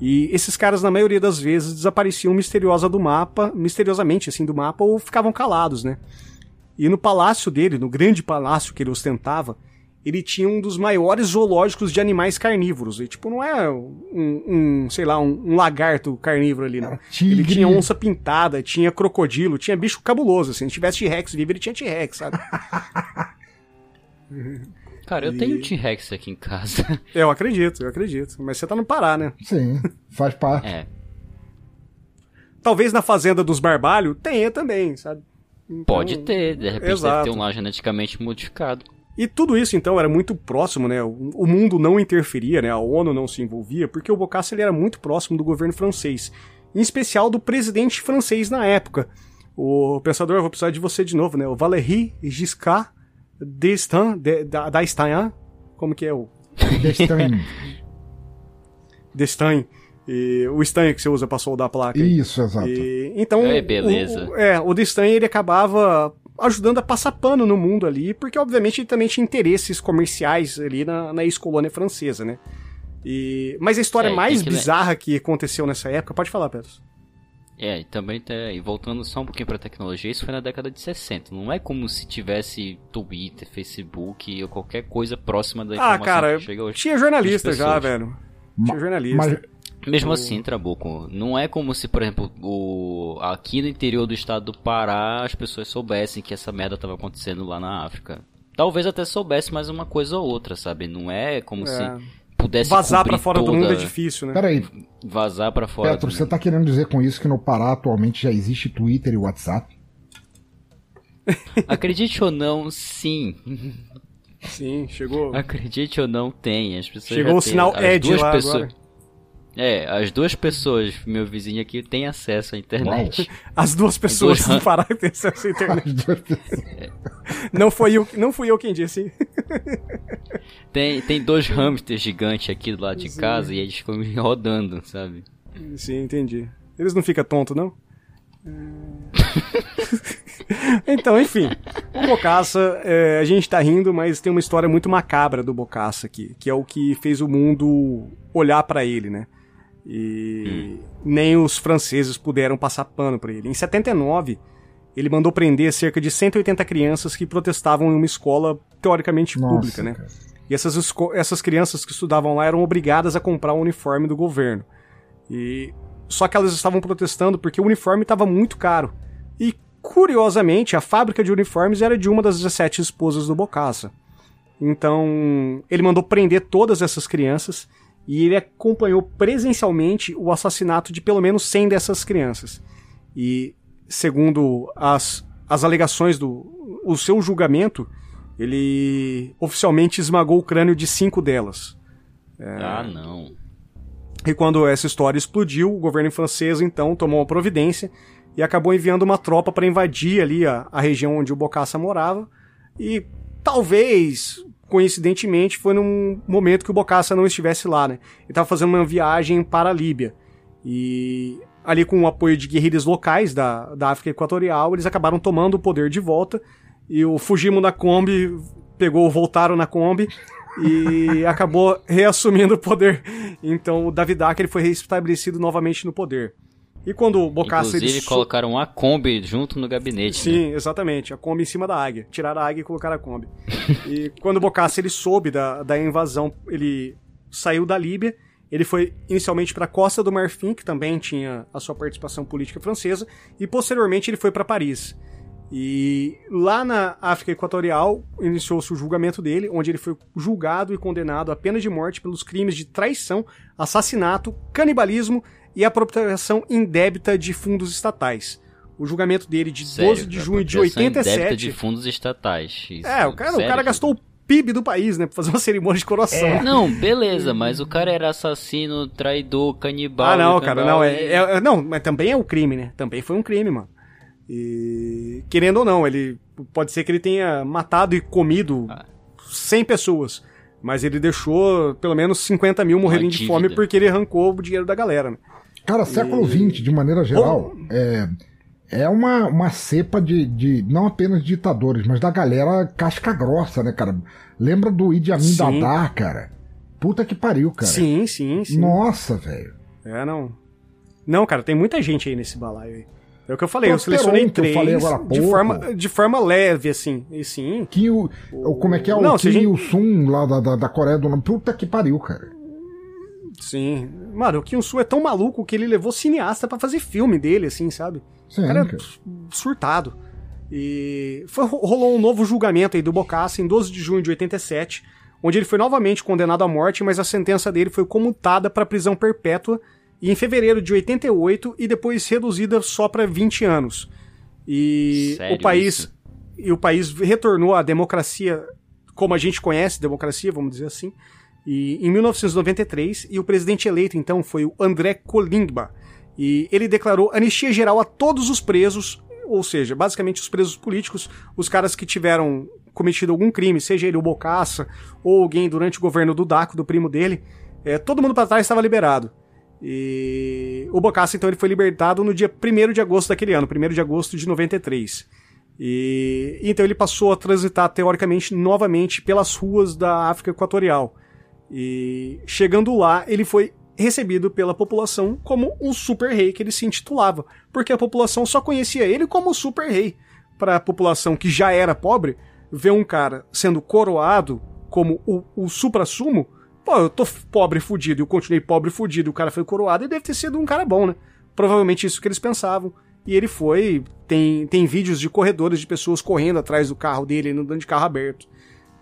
E esses caras, na maioria das vezes, desapareciam misteriosa do mapa, misteriosamente assim do mapa, ou ficavam calados, né? E no palácio dele, no grande palácio que ele ostentava, ele tinha um dos maiores zoológicos de animais carnívoros. E, tipo, não é um, um sei lá, um, um, lagarto carnívoro ali, não. Tigre. Ele tinha onça pintada, tinha crocodilo, tinha bicho cabuloso, assim. Se tivesse T-Rex vivo, ele tinha T-Rex, sabe? Cara, eu E- tenho T-Rex aqui em casa. Eu acredito, eu acredito. Mas você tá no Pará, né? Sim, faz parte. É, Talvez na fazenda dos Barbalho tenha também, sabe? Então- pode ter, de repente deve Exato. ter um lá geneticamente modificado. E tudo isso, então, era muito próximo, né? O, mundo não interferia, né? A ONU não se envolvia, porque o Bokassa ele era muito próximo do governo francês. Em especial do presidente francês na época. O pensador, eu vou precisar de você de novo, né? O Valéry Giscard d'Estaing, de- da- d'Estaing, como que é o Destiny. d'Estaing? E o Stein que você usa pra soldar a placa. Isso, exato. E, então, É, beleza. O, o- é, o Destain ele acabava ajudando a passar pano no mundo ali, porque obviamente ele também tinha interesses comerciais ali na, na ex-colônia francesa, né? E, mas a história É, mais que le- bizarra que aconteceu nessa época, pode falar, Pedro. É, e também tá, e voltando só um pouquinho pra tecnologia, isso foi na década de 60. Não é como se tivesse Twitter, Facebook ou qualquer coisa próxima da Ah, informação cara, que chega hoje. tinha jornalista já, velho. Tinha jornalista. Mas, Mesmo assim, Trabuco, não é como se, por exemplo, o... aqui no interior do estado do Pará as pessoas soubessem que essa merda tava acontecendo lá na África. Talvez até soubesse mais uma coisa ou outra, sabe? Não é como É. se pudesse Vazar pra cobrir fora do toda- mundo é difícil, né? peraí, Vazar pra fora. Petro, do você mundo. tá querendo dizer com isso que no Pará atualmente já existe Twitter e WhatsApp? Acredite ou não, sim. Sim, chegou. Acredite ou não, tem. As pessoas Chegou já o têm- sinal as Ed duas lá pessoas... agora. É, as duas pessoas, meu vizinho aqui, têm acesso à internet. As duas pessoas Duas- do Pará têm acesso à internet. Não foi eu, não fui eu quem disse. Tem, tem dois hamsters gigantes aqui do lado de Sim. casa e eles ficam rodando, sabe? Sim, entendi. Eles não ficam tontos, não? então, enfim. O Bocaça, é, a gente tá rindo, mas tem uma história muito macabra do Bocaça aqui, que é o que fez o mundo olhar pra ele, né? E nem os franceses puderam passar pano pra ele. Em 79, ele mandou prender cerca de 180 crianças que protestavam em uma escola teoricamente Nossa, pública, né? cara. E essas, essas crianças que estudavam lá eram obrigadas a comprar o uniforme do governo. E só que elas estavam protestando porque o uniforme estava muito caro. E curiosamente, a fábrica de uniformes era de uma das 17 esposas do Bocassa. Então, ele mandou prender todas essas crianças e ele acompanhou presencialmente o assassinato de pelo menos 100 dessas crianças. E segundo as, as alegações do o seu julgamento, ele oficialmente esmagou o crânio de cinco delas. Ah, não. E quando essa história explodiu, o governo francês então tomou uma providência e acabou enviando uma tropa para invadir ali a, a região onde o Bokassa morava. E talvez, coincidentemente, foi num momento que o Bokassa não estivesse lá, né? Ele estava fazendo uma viagem para a Líbia. E ali com o apoio de guerrilhas locais da, da África Equatorial, eles acabaram tomando o poder de volta. E o Fujimo na Kombi pegou, voltaram na Kombi e acabou reassumindo o poder. Então o Davidak ele foi restabelecido novamente no poder. E quando o Bokassa Inclusive, ele so- colocaram a Kombi junto no gabinete, né? Sim, exatamente. A Kombi em cima da águia. Tiraram a águia e colocaram a Kombi. e quando o Bokassa ele soube da, da invasão, ele saiu da Líbia. Ele foi inicialmente para a Costa do Marfim, que também tinha a sua participação política francesa, e posteriormente ele foi para Paris. E lá na África Equatorial iniciou-se o julgamento dele, onde ele foi julgado e condenado à pena de morte pelos crimes de traição, assassinato, canibalismo e apropriação indébita de fundos estatais. O julgamento dele de Sério, 12 de junho de apropriação indébita 87. de fundos estatais. Isso, É, o cara, o sério, cara tipo- gastou o PIB do país, né, pra fazer uma cerimônia de coroação. É. Não, beleza, mas o cara era assassino, traidor, canibal. Ah, não, cara, não, é, é- é- Não, mas também é um crime, né? Também foi um crime, mano. E. Querendo ou não, ele. Pode ser que ele tenha matado e comido Ah. 100 pessoas. Mas ele deixou pelo menos 50 mil morrerem de fome porque ele arrancou o dinheiro da galera, né? Cara, século XX, de maneira geral, é, é uma, uma cepa de, de. não apenas de ditadores, mas da galera casca grossa, né, cara? Lembra do Idi Amin Sim. Cara? Puta que pariu, cara. Sim, sim, sim. Nossa, velho. É, não. Não, cara, tem muita gente aí nesse balaio aí. É o que eu falei, eu Prosperon, selecionei que eu três falei agora há de pouco. forma, de forma leve, assim. E sim, Kim, o, o- como é que é o Não, a Kim gente- Il-sung lá da, da, da Coreia do Norte? Puta que pariu, cara. Sim. Mano, o Kim Su é tão maluco que ele levou cineasta pra fazer filme dele, assim, sabe? Sim, O cara cara. é surtado. E foi, rolou um novo julgamento aí do Bocassa em 12 de junho de 87, onde ele foi novamente condenado à morte, mas a sentença dele foi comutada para prisão perpétua e em fevereiro de 88 e depois reduzida só para 20 anos. E Sério o país isso? e o país retornou à democracia como a gente conhece democracia, vamos dizer assim, e em 1993 e o presidente eleito então foi o André Kolingba. E ele declarou anistia geral a todos os presos, ou seja, basicamente os presos políticos, os caras que tiveram cometido algum crime, seja ele o Bocaça ou alguém durante o governo do Daco, do primo dele, é, todo mundo para trás estava liberado. E o Bocassa, então, ele foi libertado no dia 1 de agosto daquele ano, 1 de agosto de 93. E então ele passou a transitar, teoricamente, novamente pelas ruas da África Equatorial. E chegando lá, ele foi recebido pela população como um super rei que ele se intitulava, porque a população só conhecia ele como super rei. Para a população que já era pobre, ver um cara sendo coroado como o, o supra-sumo, pô, eu tô pobre fudido, eu continuei pobre fudido, o cara foi coroado e deve ter sido um cara bom, né? Provavelmente isso que eles pensavam. E ele foi. Tem, tem vídeos de corredores de pessoas correndo atrás do carro dele, andando de carro aberto.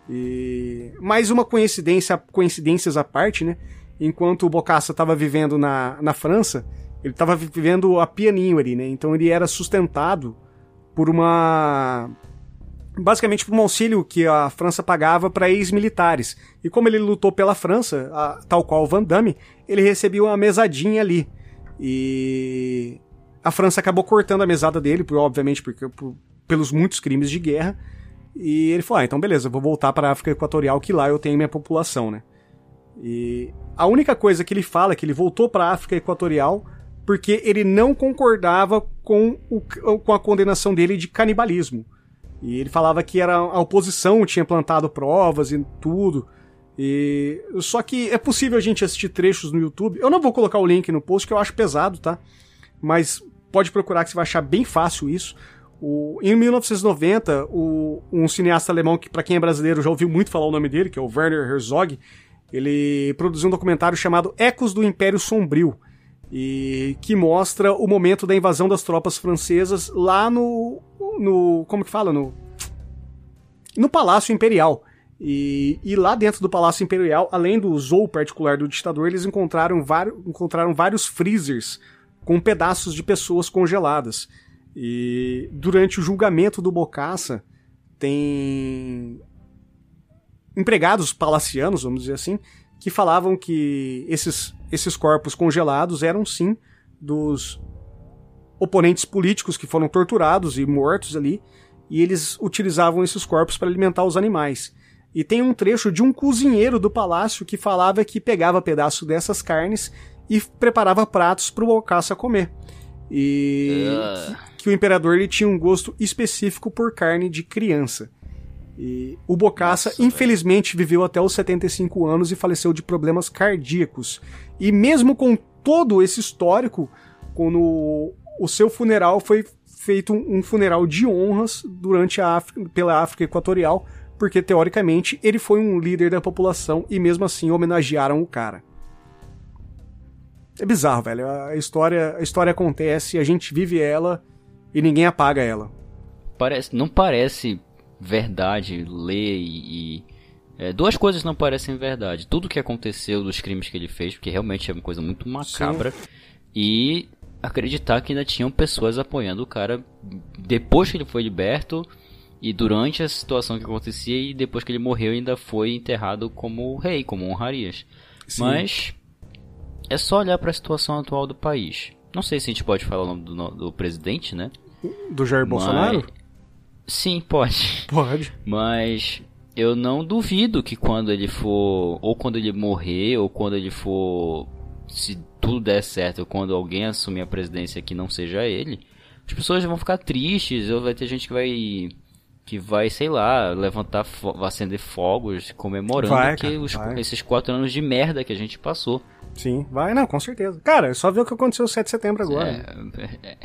E mais uma coincidência, coincidências à parte, né? Enquanto o Bocassa estava vivendo na, na França, ele estava vivendo a pianinho ali, né? Então ele era sustentado por uma basicamente por um auxílio que a França pagava para ex-militares. E como ele lutou pela França, a, tal qual o Van Damme, ele recebeu uma mesadinha ali. E a França acabou cortando a mesada dele, por, obviamente porque, por, pelos muitos crimes de guerra. E ele falou: ah, então beleza, vou voltar para a África Equatorial, que lá eu tenho minha população, né? E a única coisa que ele fala é que ele voltou para a África Equatorial porque ele não concordava com, o, com a condenação dele de canibalismo. E ele falava que era a oposição tinha plantado provas e tudo. E só que é possível a gente assistir trechos no YouTube. Eu não vou colocar o link no post que eu acho pesado, tá? Mas pode procurar que você vai achar bem fácil isso. O, em 1990, o, um cineasta alemão que para quem é brasileiro já ouviu muito falar o nome dele, que é o Werner Herzog, ele produziu um documentário chamado Ecos do Império Sombrio e que mostra o momento da invasão das tropas francesas lá no no como que fala no no Palácio Imperial. E, e, lá dentro do Palácio Imperial, além do zoo particular do ditador, eles encontraram, vários, encontraram vários freezers com pedaços de pessoas congeladas. E durante o julgamento do Bocaça, tem empregados palacianos, vamos dizer assim, que falavam que esses, esses corpos congelados eram sim dos oponentes políticos que foram torturados e mortos ali, e eles utilizavam esses corpos para alimentar os animais. E tem um trecho de um cozinheiro do palácio que falava que pegava pedaço dessas carnes e preparava pratos para o Bocaça comer. E uh. que, que, o imperador ele tinha um gosto específico por carne de criança. E o Bocaça, Nossa, infelizmente, véio. viveu até os 75 anos e faleceu de problemas cardíacos. E mesmo com todo esse histórico, quando o seu funeral foi feito um funeral de honras durante a África, pela África Equatorial, porque teoricamente ele foi um líder da população e mesmo assim homenagearam o cara. É bizarro, velho. A história, a história acontece, a gente vive ela e ninguém apaga ela. Parece, não parece verdade ler e, e é, duas coisas não parecem verdade. Tudo que aconteceu dos crimes que ele fez, porque realmente é uma coisa muito macabra, Sim. e acreditar que ainda tinham pessoas apoiando o cara depois que ele foi liberto e durante a situação que acontecia e depois que ele morreu ainda foi enterrado como rei, como honrarias. Sim. Mas é só olhar para a situação atual do país. Não sei se a gente pode falar o nome do, do presidente, né? Do Jair Mas... Bolsonaro? Sim, pode. Pode. Mas eu não duvido que quando ele for, ou quando ele morrer, ou quando ele for, se tudo der certo, quando alguém assumir a presidência que não seja ele, as pessoas vão ficar tristes, ou vai ter gente que vai que vai, sei lá, levantar, acender fogos, comemorando vai, que os, esses quatro anos de merda que a gente passou. Sim, vai, não, com certeza. Cara, é só ver o que aconteceu no 7 de setembro agora. É, é,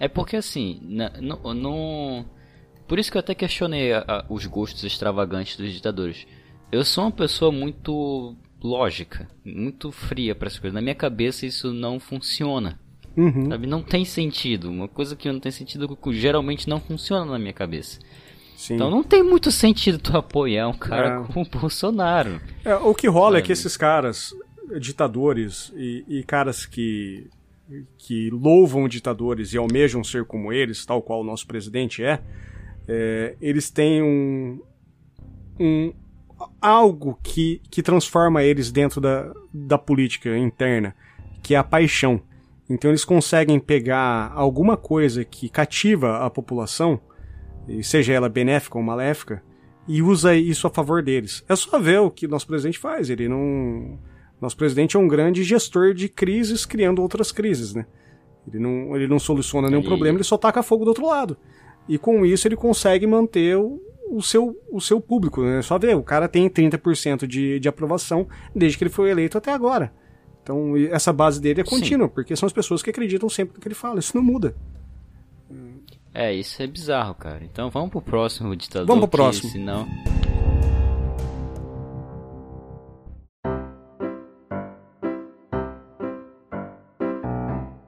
é porque assim, não, não, por isso que eu até questionei a, a, os gostos extravagantes dos ditadores. Eu sou uma pessoa muito lógica, muito fria para essas coisas. Na minha cabeça isso não funciona. Uhum. Sabe? Não tem sentido. Uma coisa que não tem sentido geralmente não funciona na minha cabeça. Sim. Então não tem muito sentido tu apoiar um cara é. como o Bolsonaro. É, o que rola sabe? é que esses caras, ditadores e, e, caras que, que louvam ditadores e almejam ser como eles, tal qual o nosso presidente é, é eles têm um, um algo que, que transforma eles dentro da, da política interna, que é a paixão. Então eles conseguem pegar alguma coisa que cativa a população, seja ela benéfica ou maléfica, e usa isso a favor deles. É só ver o que nosso presidente faz. Ele não. Nosso presidente é um grande gestor de crises, criando outras crises, né? Ele não, ele não soluciona nenhum e... problema, ele só taca fogo do outro lado. E com isso ele consegue manter o, o, seu, o seu público, né? É só ver, o cara tem 30% de, de aprovação desde que ele foi eleito até agora. Então, essa base dele é contínua, Sim. porque são as pessoas que acreditam sempre no que ele fala. Isso não muda. É, isso é bizarro, cara. Então, vamos pro próximo ditador. Vamos pro próximo. Que, senão...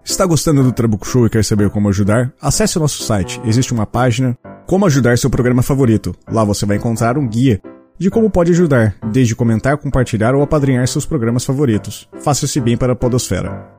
Está gostando do Trabuco Show e quer saber como ajudar? Acesse o nosso site. Existe uma página Como ajudar seu programa favorito. Lá você vai encontrar um guia de como pode ajudar, desde comentar, compartilhar ou apadrinhar seus programas favoritos. Faça-se bem para a podosfera.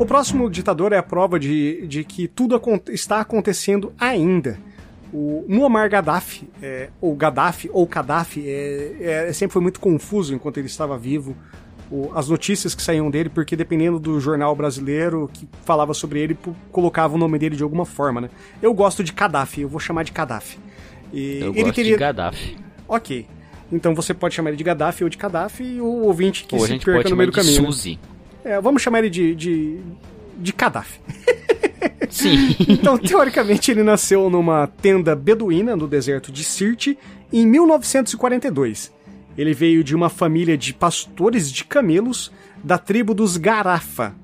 O próximo ditador é a prova de, de que tudo está acontecendo ainda. O Muammar Gaddafi, é, ou Gaddafi, ou Gaddafi, é, é, sempre foi muito confuso enquanto ele estava vivo. O, as notícias que saíam dele, porque dependendo do jornal brasileiro que falava sobre ele, colocava o nome dele de alguma forma, né? Eu gosto de Gaddafi, eu vou chamar de Gaddafi. E eu ele gosto queria... de Gaddafi. Ok. Então você pode chamar ele de Gaddafi ou de Gaddafi e o ouvinte que ou se perca no meio do caminho. Né? Suzy. Né? É, vamos chamar ele de, de, de Gaddafi. Sim. então, teoricamente, ele nasceu numa tenda beduína no deserto de Sirte em 1942. Ele veio de uma família de pastores de camelos da tribo dos Garafa.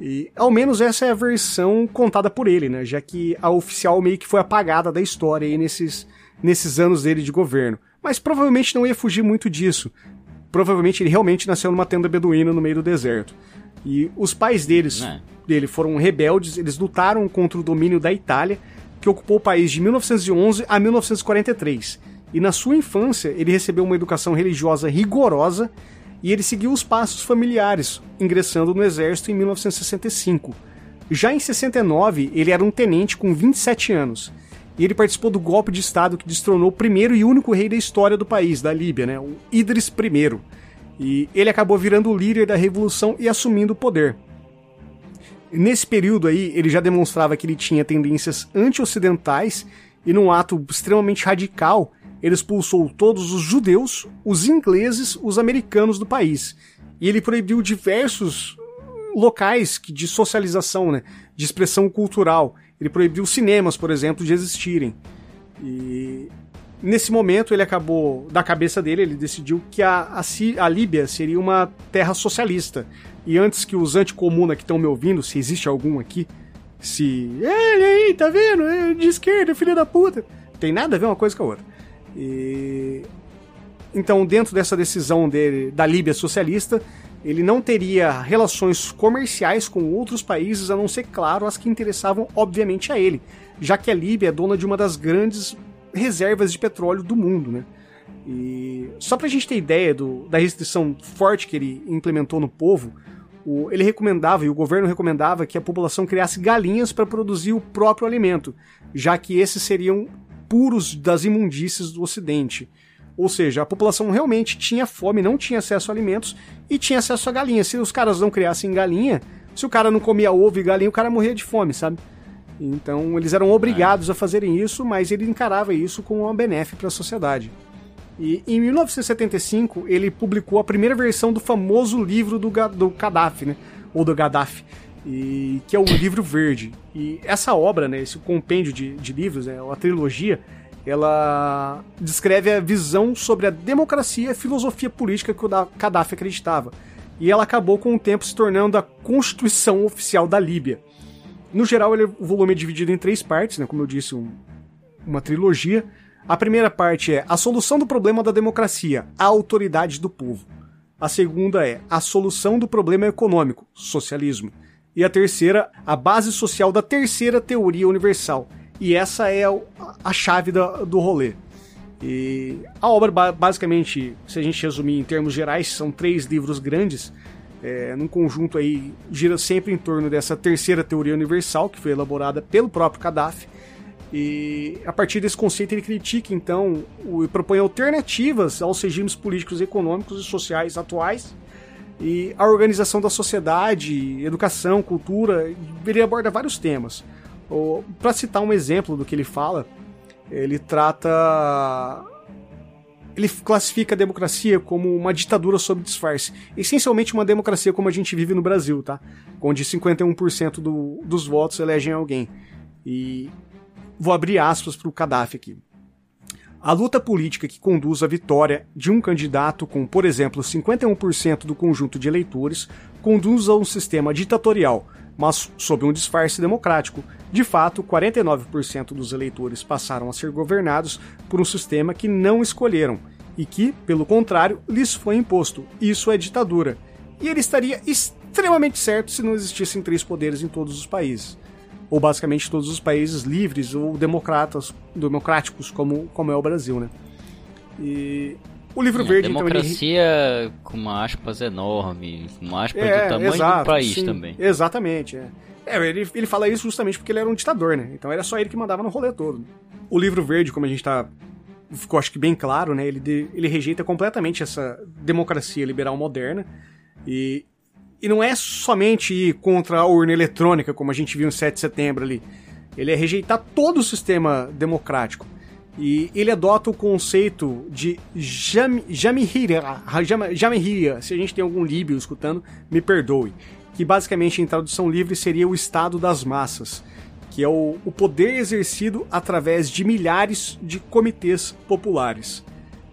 E ao menos essa é a versão contada por ele, né? Já que a oficial meio que foi apagada da história aí nesses, nesses anos dele de governo. Mas provavelmente não ia fugir muito disso. Provavelmente ele realmente nasceu numa tenda beduína no meio do deserto. E os pais deles, é. Dele foram rebeldes, eles lutaram contra o domínio da Itália, que ocupou o país de 1911 a 1943. E na sua infância, ele recebeu uma educação religiosa rigorosa e ele seguiu os passos familiares, ingressando no exército em 1965. Já em 69, ele era um tenente com 27 anos. E ele participou do golpe de Estado que destronou o primeiro e único rei da história do país, da Líbia, né, o Idris I. E ele acabou virando o líder da revolução e assumindo o poder. Nesse período aí, ele já demonstrava que ele tinha tendências anti-ocidentais e num ato extremamente radical, ele expulsou todos os judeus, os ingleses, os americanos do país. E ele proibiu diversos locais de socialização, né, de expressão cultural. Ele proibiu cinemas, por exemplo, de existirem. E Nesse momento, ele acabou, da cabeça dele, ele decidiu que a, a, a Líbia seria uma terra socialista. E antes que os anticomuna que estão me ouvindo, se existe algum aqui, se. Ei, aí, tá vendo? É de esquerda, filho da puta. Tem nada a ver uma coisa com a outra. E. Então, dentro dessa decisão dele, da Líbia socialista, ele não teria relações comerciais com outros países, a não ser, claro, as que interessavam, obviamente, a ele, já que a Líbia é dona de uma das grandes reservas de petróleo do mundo, né? E só pra gente ter ideia do, da restrição forte que ele implementou no povo, o, ele recomendava e o governo recomendava que a população criasse galinhas para produzir o próprio alimento, já que esses seriam puros das imundícies do Ocidente. Ou seja, a população realmente tinha fome, não tinha acesso a alimentos e tinha acesso a galinhas. Se os caras não criassem galinha, se o cara não comia ovo e galinha, o cara morria de fome, sabe? Então eles eram obrigados a fazerem isso, mas ele encarava isso como uma benéfica para a sociedade. E em 1975 ele publicou a primeira versão do famoso livro do, do Gaddafi, né? Ou do Gaddafi, e, que é o livro verde. E essa obra, né, esse compêndio de, de livros, né, a trilogia, ela descreve a visão sobre a democracia e a filosofia política que o Gaddafi acreditava. e ela acabou com o tempo se tornando a Constituição Oficial da Líbia. No geral, ele, o volume é dividido em três partes, né, como eu disse, um, uma trilogia. A primeira parte é a solução do problema da democracia, a autoridade do povo. A segunda é a solução do problema econômico, socialismo. E a terceira, a base social da terceira teoria universal. E essa é a chave do rolê. E a obra, basicamente, se a gente resumir em termos gerais, são três livros grandes, é, num conjunto aí, gira sempre em torno dessa terceira teoria universal, que foi elaborada pelo próprio Gaddafi. E a partir desse conceito ele critica, então, e propõe alternativas aos regimes políticos, econômicos e sociais atuais, e a organização da sociedade, educação, cultura, ele aborda vários temas. Para citar um exemplo do que ele fala, ele trata. Ele classifica a democracia como uma ditadura sob disfarce. Essencialmente uma democracia como a gente vive no Brasil, tá? Onde 51% do, dos votos elegem alguém. E vou abrir aspas para o Gaddafi aqui. A luta política que conduz à vitória de um candidato com, por exemplo, 51% do conjunto de eleitores conduz a um sistema ditatorial, mas sob um disfarce democrático. De fato, 49% dos eleitores passaram a ser governados por um sistema que não escolheram e que, pelo contrário, lhes foi imposto. Isso é ditadura. E ele estaria extremamente certo se não existissem três poderes em todos os países. Ou basicamente todos os países livres ou democratas, democráticos, como, como é o Brasil, né? E o livro verde, democracia então, ele... com uma aspas enorme, uma aspas é, do tamanho exato, do país sim, também. Exatamente, é. é. ele, ele fala isso justamente porque ele era um ditador, né? Então era só ele que mandava no rolê todo. O livro verde, como a gente tá ficou acho que bem claro, né? Ele, ele rejeita completamente essa democracia liberal moderna e, e não é somente ir contra a urna eletrônica, como a gente viu em 7 de setembro ali. Ele é rejeitar todo o sistema democrático. E ele adota o conceito de jam, jamihira, jamihira, se a gente tem algum líbio escutando, me perdoe, que basicamente em tradução livre seria o estado das massas, que é o, o poder exercido através de milhares de comitês populares.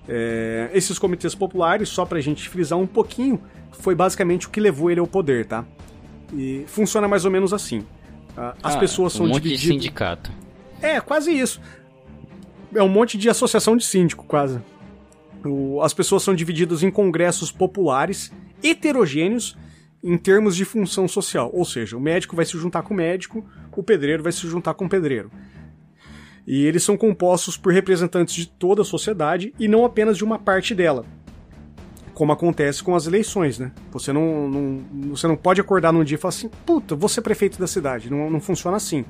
É, esses comitês populares, só pra gente frisar um pouquinho, foi basicamente o que levou ele ao poder, tá? E funciona mais ou menos assim. As ah, pessoas são um monte divididas. De sindicato. É, quase isso é um monte de associação de síndico, quase. O, as pessoas são divididas em congressos populares, heterogêneos, em termos de função social. Ou seja, o médico vai se juntar com o médico, o pedreiro vai se juntar com o pedreiro. E eles são compostos por representantes de toda a sociedade e não apenas de uma parte dela. Como acontece com as eleições, né? Você não, não, você não pode acordar num dia e falar assim, puta, vou ser prefeito da cidade. Não, não funciona assim.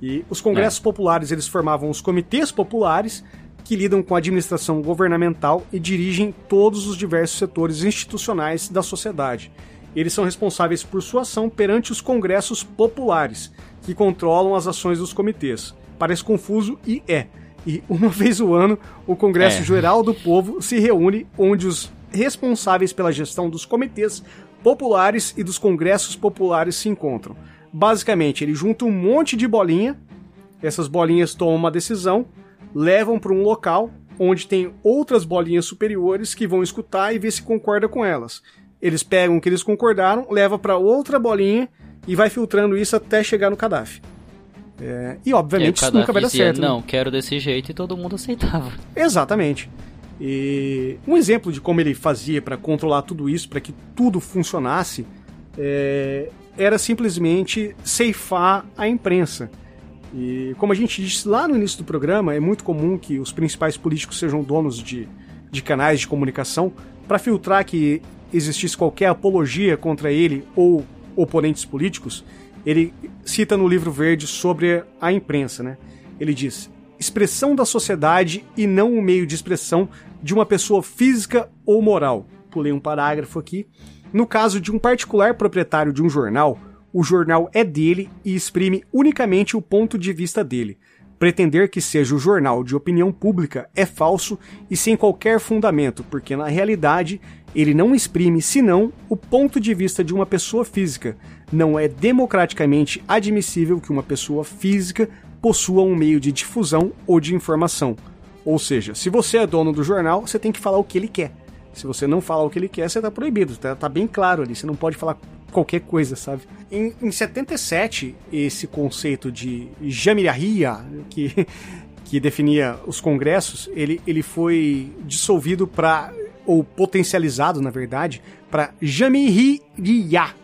E os congressos é. populares, eles formavam os comitês populares que lidam com a administração governamental e dirigem todos os diversos setores institucionais da sociedade. Eles são responsáveis por sua ação perante os congressos populares, que controlam as ações dos comitês. Parece confuso e é. E uma vez o ano, o Congresso é. Geral do Povo se reúne, onde os responsáveis pela gestão dos comitês populares e dos congressos populares se encontram. Basicamente, ele junta um monte de bolinha, essas bolinhas tomam uma decisão, levam para um local onde tem outras bolinhas superiores que vão escutar e ver se concorda com elas. Eles pegam o que eles concordaram, leva para outra bolinha e vai filtrando isso até chegar no Gaddafi. É, e obviamente e isso nunca vai dar certo. Né? Não, né? quero desse jeito e todo mundo aceitava. Exatamente. E um exemplo de como ele fazia para controlar tudo isso, para que tudo funcionasse, é, era simplesmente ceifar a imprensa. E como a gente disse lá no início do programa, é muito comum que os principais políticos sejam donos de, de canais de comunicação para filtrar que existisse qualquer apologia contra ele ou oponentes políticos. Ele cita no livro verde sobre a imprensa, né? Ele diz: expressão da sociedade e não o meio de expressão de uma pessoa física ou moral. Pulei um parágrafo aqui. No caso de um particular proprietário de um jornal, o jornal é dele e exprime unicamente o ponto de vista dele. Pretender que seja o jornal de opinião pública é falso e sem qualquer fundamento, porque na realidade ele não exprime senão o ponto de vista de uma pessoa física. Não é democraticamente admissível que uma pessoa física possua um meio de difusão ou de informação. Ou seja, se você é dono do jornal, você tem que falar o que ele quer. Se você não falar o que ele quer, você tá proibido. Tá, tá bem claro ali. Você não pode falar qualquer coisa, sabe? Em, em 77, esse conceito de Jamiraria, que, que definia os congressos, ele, ele foi dissolvido para ou potencializado, na verdade, para Jamiriya,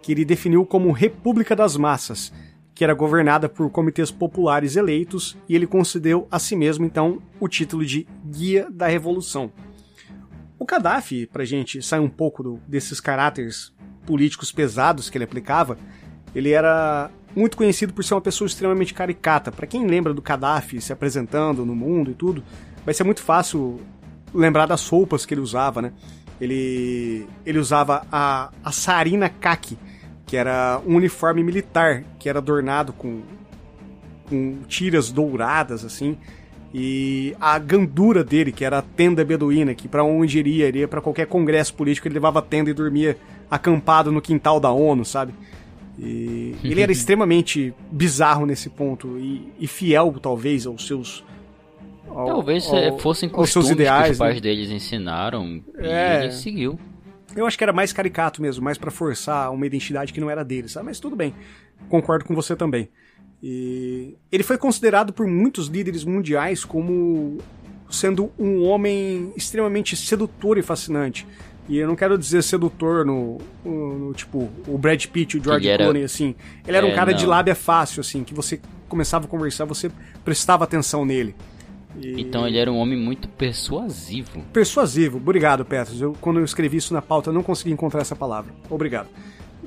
que ele definiu como República das Massas, que era governada por comitês populares eleitos, e ele concedeu a si mesmo, então, o título de Guia da Revolução. O Gaddafi, pra gente sair um pouco do, desses caráteres políticos pesados que ele aplicava, ele era muito conhecido por ser uma pessoa extremamente caricata. Para quem lembra do Gaddafi se apresentando no mundo e tudo, vai ser muito fácil lembrar das roupas que ele usava, né? Ele, ele usava a, a sarina kaki, que era um uniforme militar, que era adornado com, com tiras douradas, assim, e a gandura dele, que era a tenda beduína, que para onde iria, iria para qualquer congresso político, ele levava a tenda e dormia acampado no quintal da ONU, sabe? E ele era extremamente bizarro nesse ponto e, e fiel, talvez, aos seus. Ao, Talvez ao, fossem costumes ideais, que os pais né? deles ensinaram é, e ele seguiu. Eu acho que era mais caricato mesmo, mais para forçar uma identidade que não era dele, sabe? Mas tudo bem. Concordo com você também. E ele foi considerado por muitos líderes mundiais como sendo um homem extremamente sedutor e fascinante. E eu não quero dizer sedutor no, no, no tipo o Brad Pitt, o George era... Clooney assim. Ele era é, um cara não. de lábia fácil assim, que você começava a conversar, você prestava atenção nele. E... Então ele era um homem muito persuasivo. Persuasivo, obrigado, Petros. Eu, quando eu escrevi isso na pauta, não consegui encontrar essa palavra. Obrigado.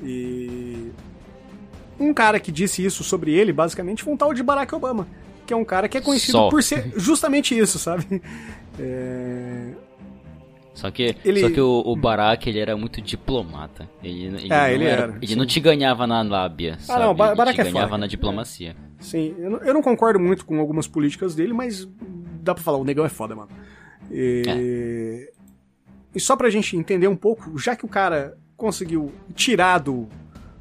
E. Um cara que disse isso sobre ele, basicamente, foi um tal de Barack Obama. Que é um cara que é conhecido Só. por ser justamente isso, sabe? É... Só que, ele... só que o, o Barack ele era muito diplomata. Ele, ele, é, ele era. era ele não te ganhava na lábia. Ah, sabe? não, Barack ele te é ganhava na diplomacia. Sim, eu não, eu não, concordo muito com algumas políticas dele, mas dá pra falar, o negão é foda, mano. E, é. e só pra gente entender um pouco, já que o cara conseguiu tirar do,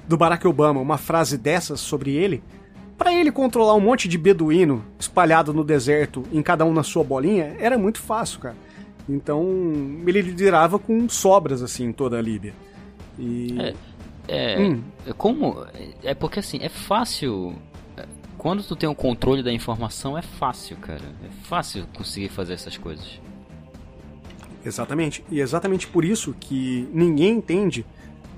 do Barack Obama uma frase dessas sobre ele, para ele controlar um monte de beduíno espalhado no deserto, em cada um na sua bolinha, era muito fácil, cara. Então, ele liderava com sobras, assim, em toda a Líbia. E... É, é hum. como... É porque, assim, é fácil... Quando tu tem o um controle da informação, é fácil, cara. É fácil conseguir fazer essas coisas. Exatamente. E é exatamente por isso que ninguém entende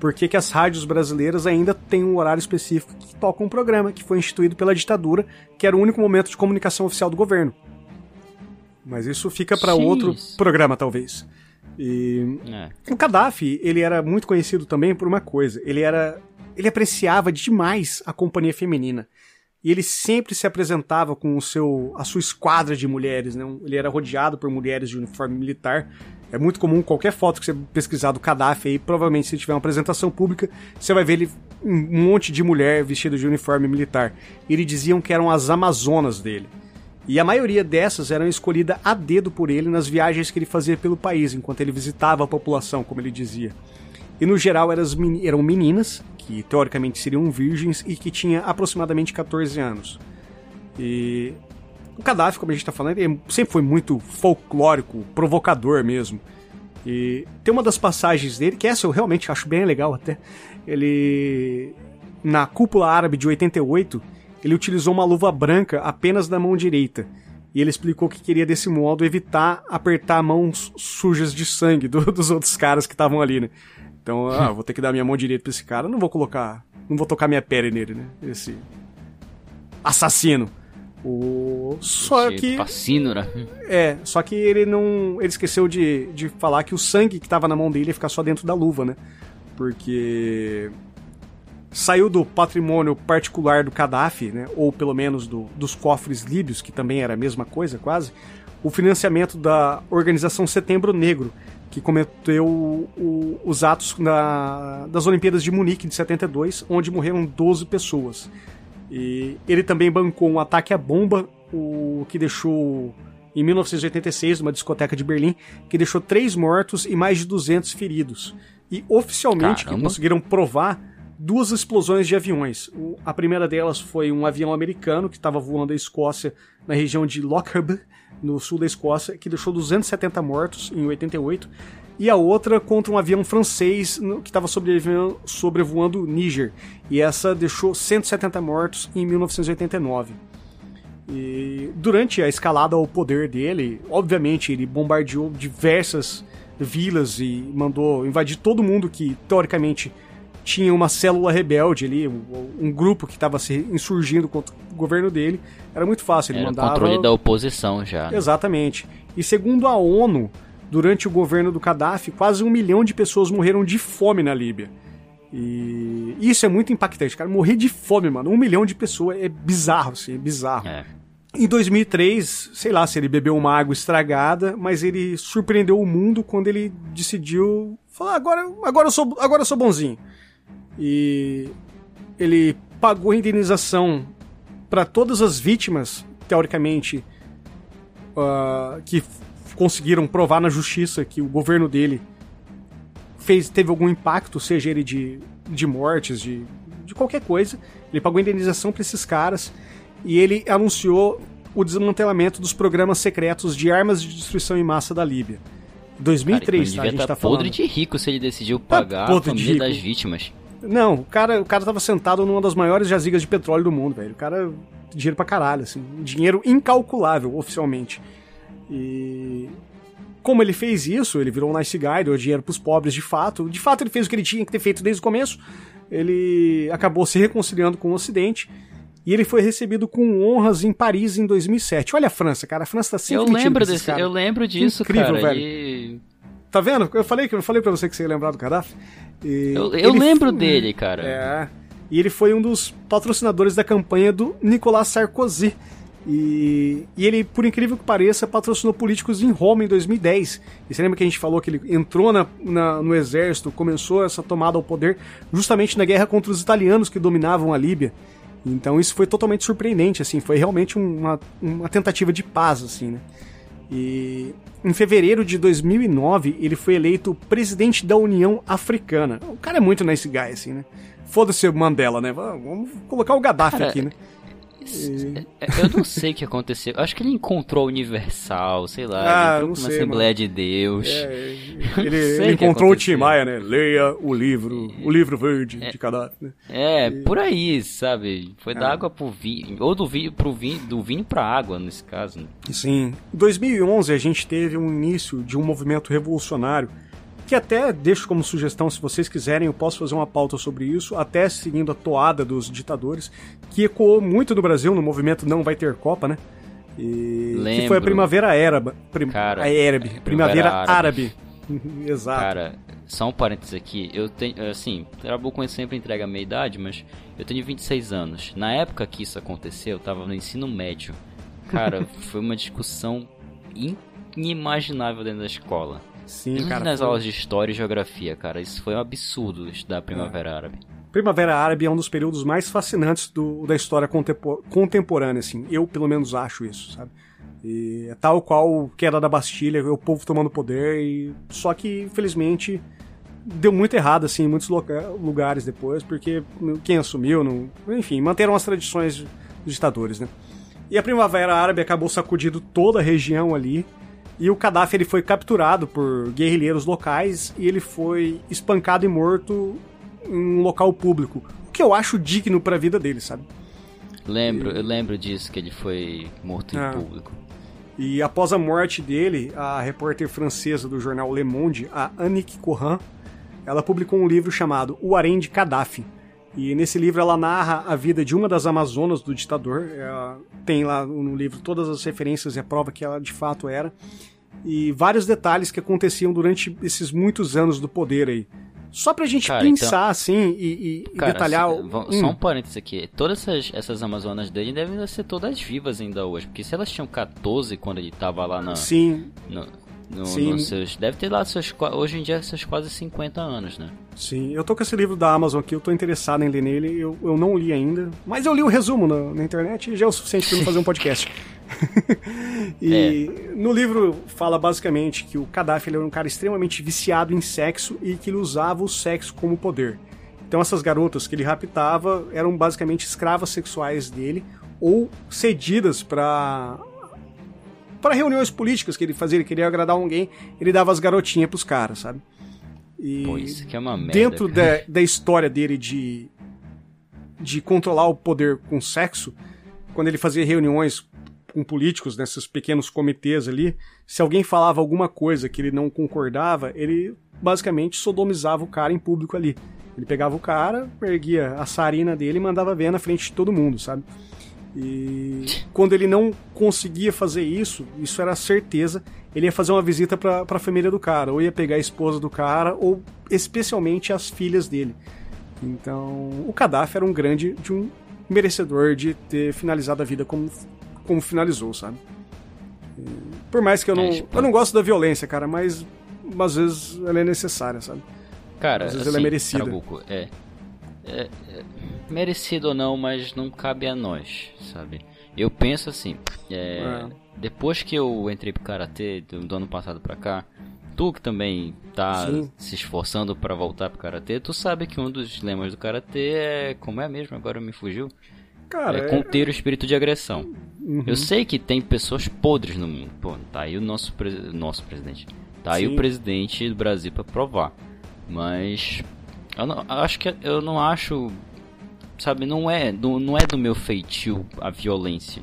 por que, que as rádios brasileiras ainda têm um horário específico que tocam um programa que foi instituído pela ditadura, que era o único momento de comunicação oficial do governo. Mas isso fica para outro programa, talvez. E é. o Gaddafi, ele era muito conhecido também por uma coisa. Ele era ele apreciava demais a companhia feminina. E ele sempre se apresentava com o seu a sua esquadra de mulheres, né? Ele era rodeado por mulheres de uniforme militar. É muito comum qualquer foto que você pesquisar do Gaddafi aí, provavelmente se tiver uma apresentação pública, você vai ver ele um monte de mulher vestida de uniforme militar. E eles diziam que eram as amazonas dele. E a maioria dessas eram escolhidas a dedo por ele nas viagens que ele fazia pelo país, enquanto ele visitava a população, como ele dizia. E no geral eram meninas, que teoricamente seriam virgens e que tinham aproximadamente 14 anos. E o Gaddafi, como a gente está falando, ele sempre foi muito folclórico, provocador mesmo. E tem uma das passagens dele, que essa eu realmente acho bem legal até. Ele. Na cúpula árabe de 88, ele utilizou uma luva branca apenas na mão direita. E ele explicou que queria desse modo evitar apertar mãos sujas de sangue do, dos outros caras que estavam ali, né? Então, ah, vou ter que dar minha mão direita pra esse cara, não vou colocar. Não vou tocar minha pele nele, né? Esse. Assassino. O... Só esse que. Né? É, só que ele não. Ele esqueceu de, de falar que o sangue que tava na mão dele ia ficar só dentro da luva, né? Porque saiu do patrimônio particular do Gaddafi, né, ou pelo menos do, dos cofres líbios, que também era a mesma coisa quase, o financiamento da organização Setembro Negro, que cometeu o, os atos na, das Olimpíadas de Munique de 72, onde morreram 12 pessoas. E ele também bancou um ataque à bomba, o que deixou em 1986, numa discoteca de Berlim, que deixou três mortos e mais de 200 feridos. E oficialmente, que conseguiram provar duas explosões de aviões. A primeira delas foi um avião americano que estava voando a Escócia na região de Lockharb, no sul da Escócia, que deixou 270 mortos em 88. E a outra contra um avião francês que estava sobrevoando, sobrevoando Níger. E essa deixou 170 mortos em 1989. E durante a escalada ao poder dele, obviamente ele bombardeou diversas vilas e mandou invadir todo mundo que teoricamente tinha uma célula rebelde ali, um, grupo que estava se insurgindo contra o governo dele. Era muito fácil, ele Era mandava. o controle da oposição já. Né? Exatamente. E segundo a ONU, durante o governo do Gaddafi, quase um milhão de pessoas morreram de fome na Líbia. E isso é muito impactante, cara. Morrer de fome, mano. Um milhão de pessoas é bizarro, assim, é bizarro. É. Em 2003, sei lá se ele bebeu uma água estragada, mas ele surpreendeu o mundo quando ele decidiu falar: agora, agora, eu, sou, agora eu sou bonzinho. E ele pagou indenização para todas as vítimas, teoricamente, uh, que conseguiram provar na justiça que o governo dele fez, teve algum impacto, seja ele de, de mortes, de, de qualquer coisa. Ele pagou indenização para esses caras e ele anunciou o desmantelamento dos programas secretos de armas de destruição em massa da Líbia. 2003, cara, tá? A gente tá, tá podre falando. de rico se ele decidiu tá pagar tá a família das vítimas. Não, o cara, o cara tava sentado numa das maiores jazigas de petróleo do mundo, velho. O cara dinheiro pra caralho, assim, dinheiro incalculável oficialmente. E como ele fez isso, ele virou um nice guy, deu dinheiro pros pobres de fato. De fato, ele fez o que ele tinha que ter feito desde o começo. Ele acabou se reconciliando com o Ocidente e ele foi recebido com honras em Paris em 2007. Olha a França, cara. A França tá sempre Eu lembro desse, cara. eu lembro disso, Incrível, cara. velho. E... Tá vendo? Eu falei que eu falei para você que você ia lembrar do Gaddafi. E eu, eu lembro foi... dele, cara. É. E ele foi um dos patrocinadores da campanha do Nicolas Sarkozy. E, e, ele, por incrível que pareça, patrocinou políticos em Roma em 2010. E você lembra que a gente falou que ele entrou na, na, no exército, começou essa tomada ao poder justamente na guerra contra os italianos que dominavam a Líbia. Então isso foi totalmente surpreendente, assim, foi realmente uma, uma tentativa de paz, assim, né? E em fevereiro de 2009 ele foi eleito presidente da União Africana. O cara é muito nice guy, assim, né? Foda-se Mandela, né? Vamos colocar o Gaddafi cara, aqui, né? E... É, eu não sei o que aconteceu. Acho que ele encontrou o Universal, sei lá. Ah, ele entrou na Assembleia mano. de Deus. É, ele, ele encontrou o Tim Maia, né? Leia o livro, o livro verde é, de Gaddafi. Né? É, e... por aí, sabe? Foi da é. água pro vinho, ou do vinho pro vinho, do vinho pra água, nesse caso. Né? Sim. Em 2011 a gente teve um início de um movimento revolucionário que até deixo como sugestão, se vocês quiserem, eu posso fazer uma pauta sobre isso, até seguindo a toada dos ditadores, que ecoou muito no Brasil, no movimento Não Vai Ter Copa, né? E Lembro. que foi a Primavera Árabe. Prim, Cara, a árabe, é, Primavera, Árabe. Exato. Cara, só um parênteses aqui. Eu tenho, assim, Trabuco sempre entrega a meia idade, mas eu tenho 26 anos. Na época que isso aconteceu, eu tava no ensino médio. Cara, foi uma discussão inimaginável dentro da escola. Sim, cara. nas foi... aulas de história e geografia, cara. Isso foi um absurdo estudar a Primavera é. Árabe. Primavera Árabe é um dos períodos mais fascinantes do, da história contempor contemporânea, assim. Eu, pelo menos, acho isso, sabe? E é tal qual queda da Bastilha, o povo tomando poder, e só que, infelizmente, deu muito errado, assim, em muitos lugares depois, porque quem assumiu, não... enfim, manteram as tradições dos ditadores, né? E a Primavera Árabe acabou sacudindo toda a região ali, e o Gaddafi ele foi capturado por guerrilheiros locais e ele foi espancado e morto em um local público. O que eu acho digno para a vida dele, sabe? Lembro, e... eu lembro disso, que ele foi morto em ah. público. E após a morte dele, a repórter francesa do jornal Le Monde, a Annick Cohan, ela publicou um livro chamado O Harém de Gaddafi. E nesse livro ela narra a vida de uma das Amazonas do ditador. Ela tem lá no livro todas as referências e a prova que ela de fato era. E vários detalhes que aconteciam durante esses muitos anos do poder aí. Só pra gente cara, pensar então... assim e, e cara, detalhar. Se, hum. Só um parênteses aqui. Todas essas, essas Amazonas dele devem ser todas vivas ainda hoje. Porque se elas tinham 14 quando ele tava lá na. Sim. No, no, Sim. Seus, deve ter lá seus, hoje em dia seus quase 50 anos, né? Sim, eu tô com esse livro da Amazon aqui, eu tô interessado em ler nele, eu, eu não li ainda, mas eu li o resumo na, na internet e já é o suficiente para eu fazer um podcast. e é. no livro fala basicamente que o Gaddafi era um cara extremamente viciado em sexo e que ele usava o sexo como poder. Então essas garotas que ele raptava eram basicamente escravas sexuais dele ou cedidas para para reuniões políticas que ele fazia, ele queria agradar alguém, ele dava as garotinhas pros caras, sabe? E Pô, isso que é uma merda. Dentro da, da história dele de, de controlar o poder com sexo, quando ele fazia reuniões com políticos nesses pequenos comitês ali, se alguém falava alguma coisa que ele não concordava, ele basicamente sodomizava o cara em público ali. Ele pegava o cara, erguia a sarina dele e mandava ver na frente de todo mundo, sabe? E quando ele não conseguia fazer isso, isso era certeza, ele ia fazer uma visita para a família do cara, ou ia pegar a esposa do cara, ou especialmente as filhas dele. Então, o Gaddafi era um grande, de um merecedor de ter finalizado a vida como, como finalizou, sabe? E, por mais que eu não, é, tipo... eu não gosto da violência, cara, mas às vezes ela é necessária, sabe? Cara, às vezes assim, ela é assim, merecida. Trabuco, é, é, é, merecido ou não, mas não cabe a nós, sabe? Eu penso assim, é, é. depois que eu entrei pro karatê do, do, ano passado pra cá, tu que também tá Sim. se esforçando para voltar pro karatê, tu sabe que um dos lemas do karatê é como é mesmo? Agora me fugiu. Cara, é conter o espírito de agressão. Uhum. Eu sei que tem pessoas podres no mundo. Pô, tá aí o nosso, nosso presidente. Tá Sim. aí o presidente do Brasil para provar. Mas eu não, acho que eu não acho, sabe, não é, não, não é do meu feitio a violência.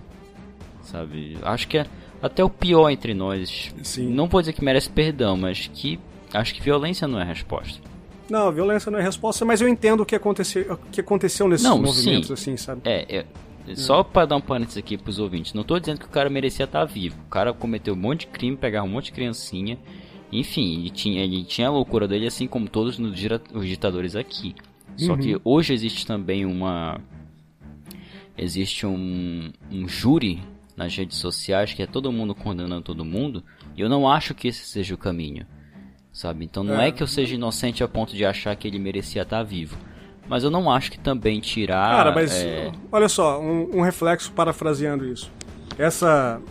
Sabe? Acho que é até o pior entre nós. Sim. Não vou dizer que merece perdão, mas que acho que violência não é a resposta. Não, violência não é a resposta, mas eu entendo o que aconteceu, o que aconteceu nesses não, movimentos, sim. assim, sabe? É, é só para dar um parênteses aqui pros ouvintes, não tô dizendo que o cara merecia estar vivo. O cara cometeu um monte de crime, pegava um monte de criancinha enfim, ele tinha, ele tinha a loucura dele, assim como todos os ditadores aqui. Só uhum. que hoje existe também uma. Existe um, um júri nas redes sociais que é todo mundo condenando todo mundo. E eu não acho que esse seja o caminho. Sabe? Então não é, é que eu seja inocente a ponto de achar que ele merecia estar vivo. Mas eu não acho que também tirar. Cara, mas é... olha só, um, um, reflexo parafraseando isso. Essa.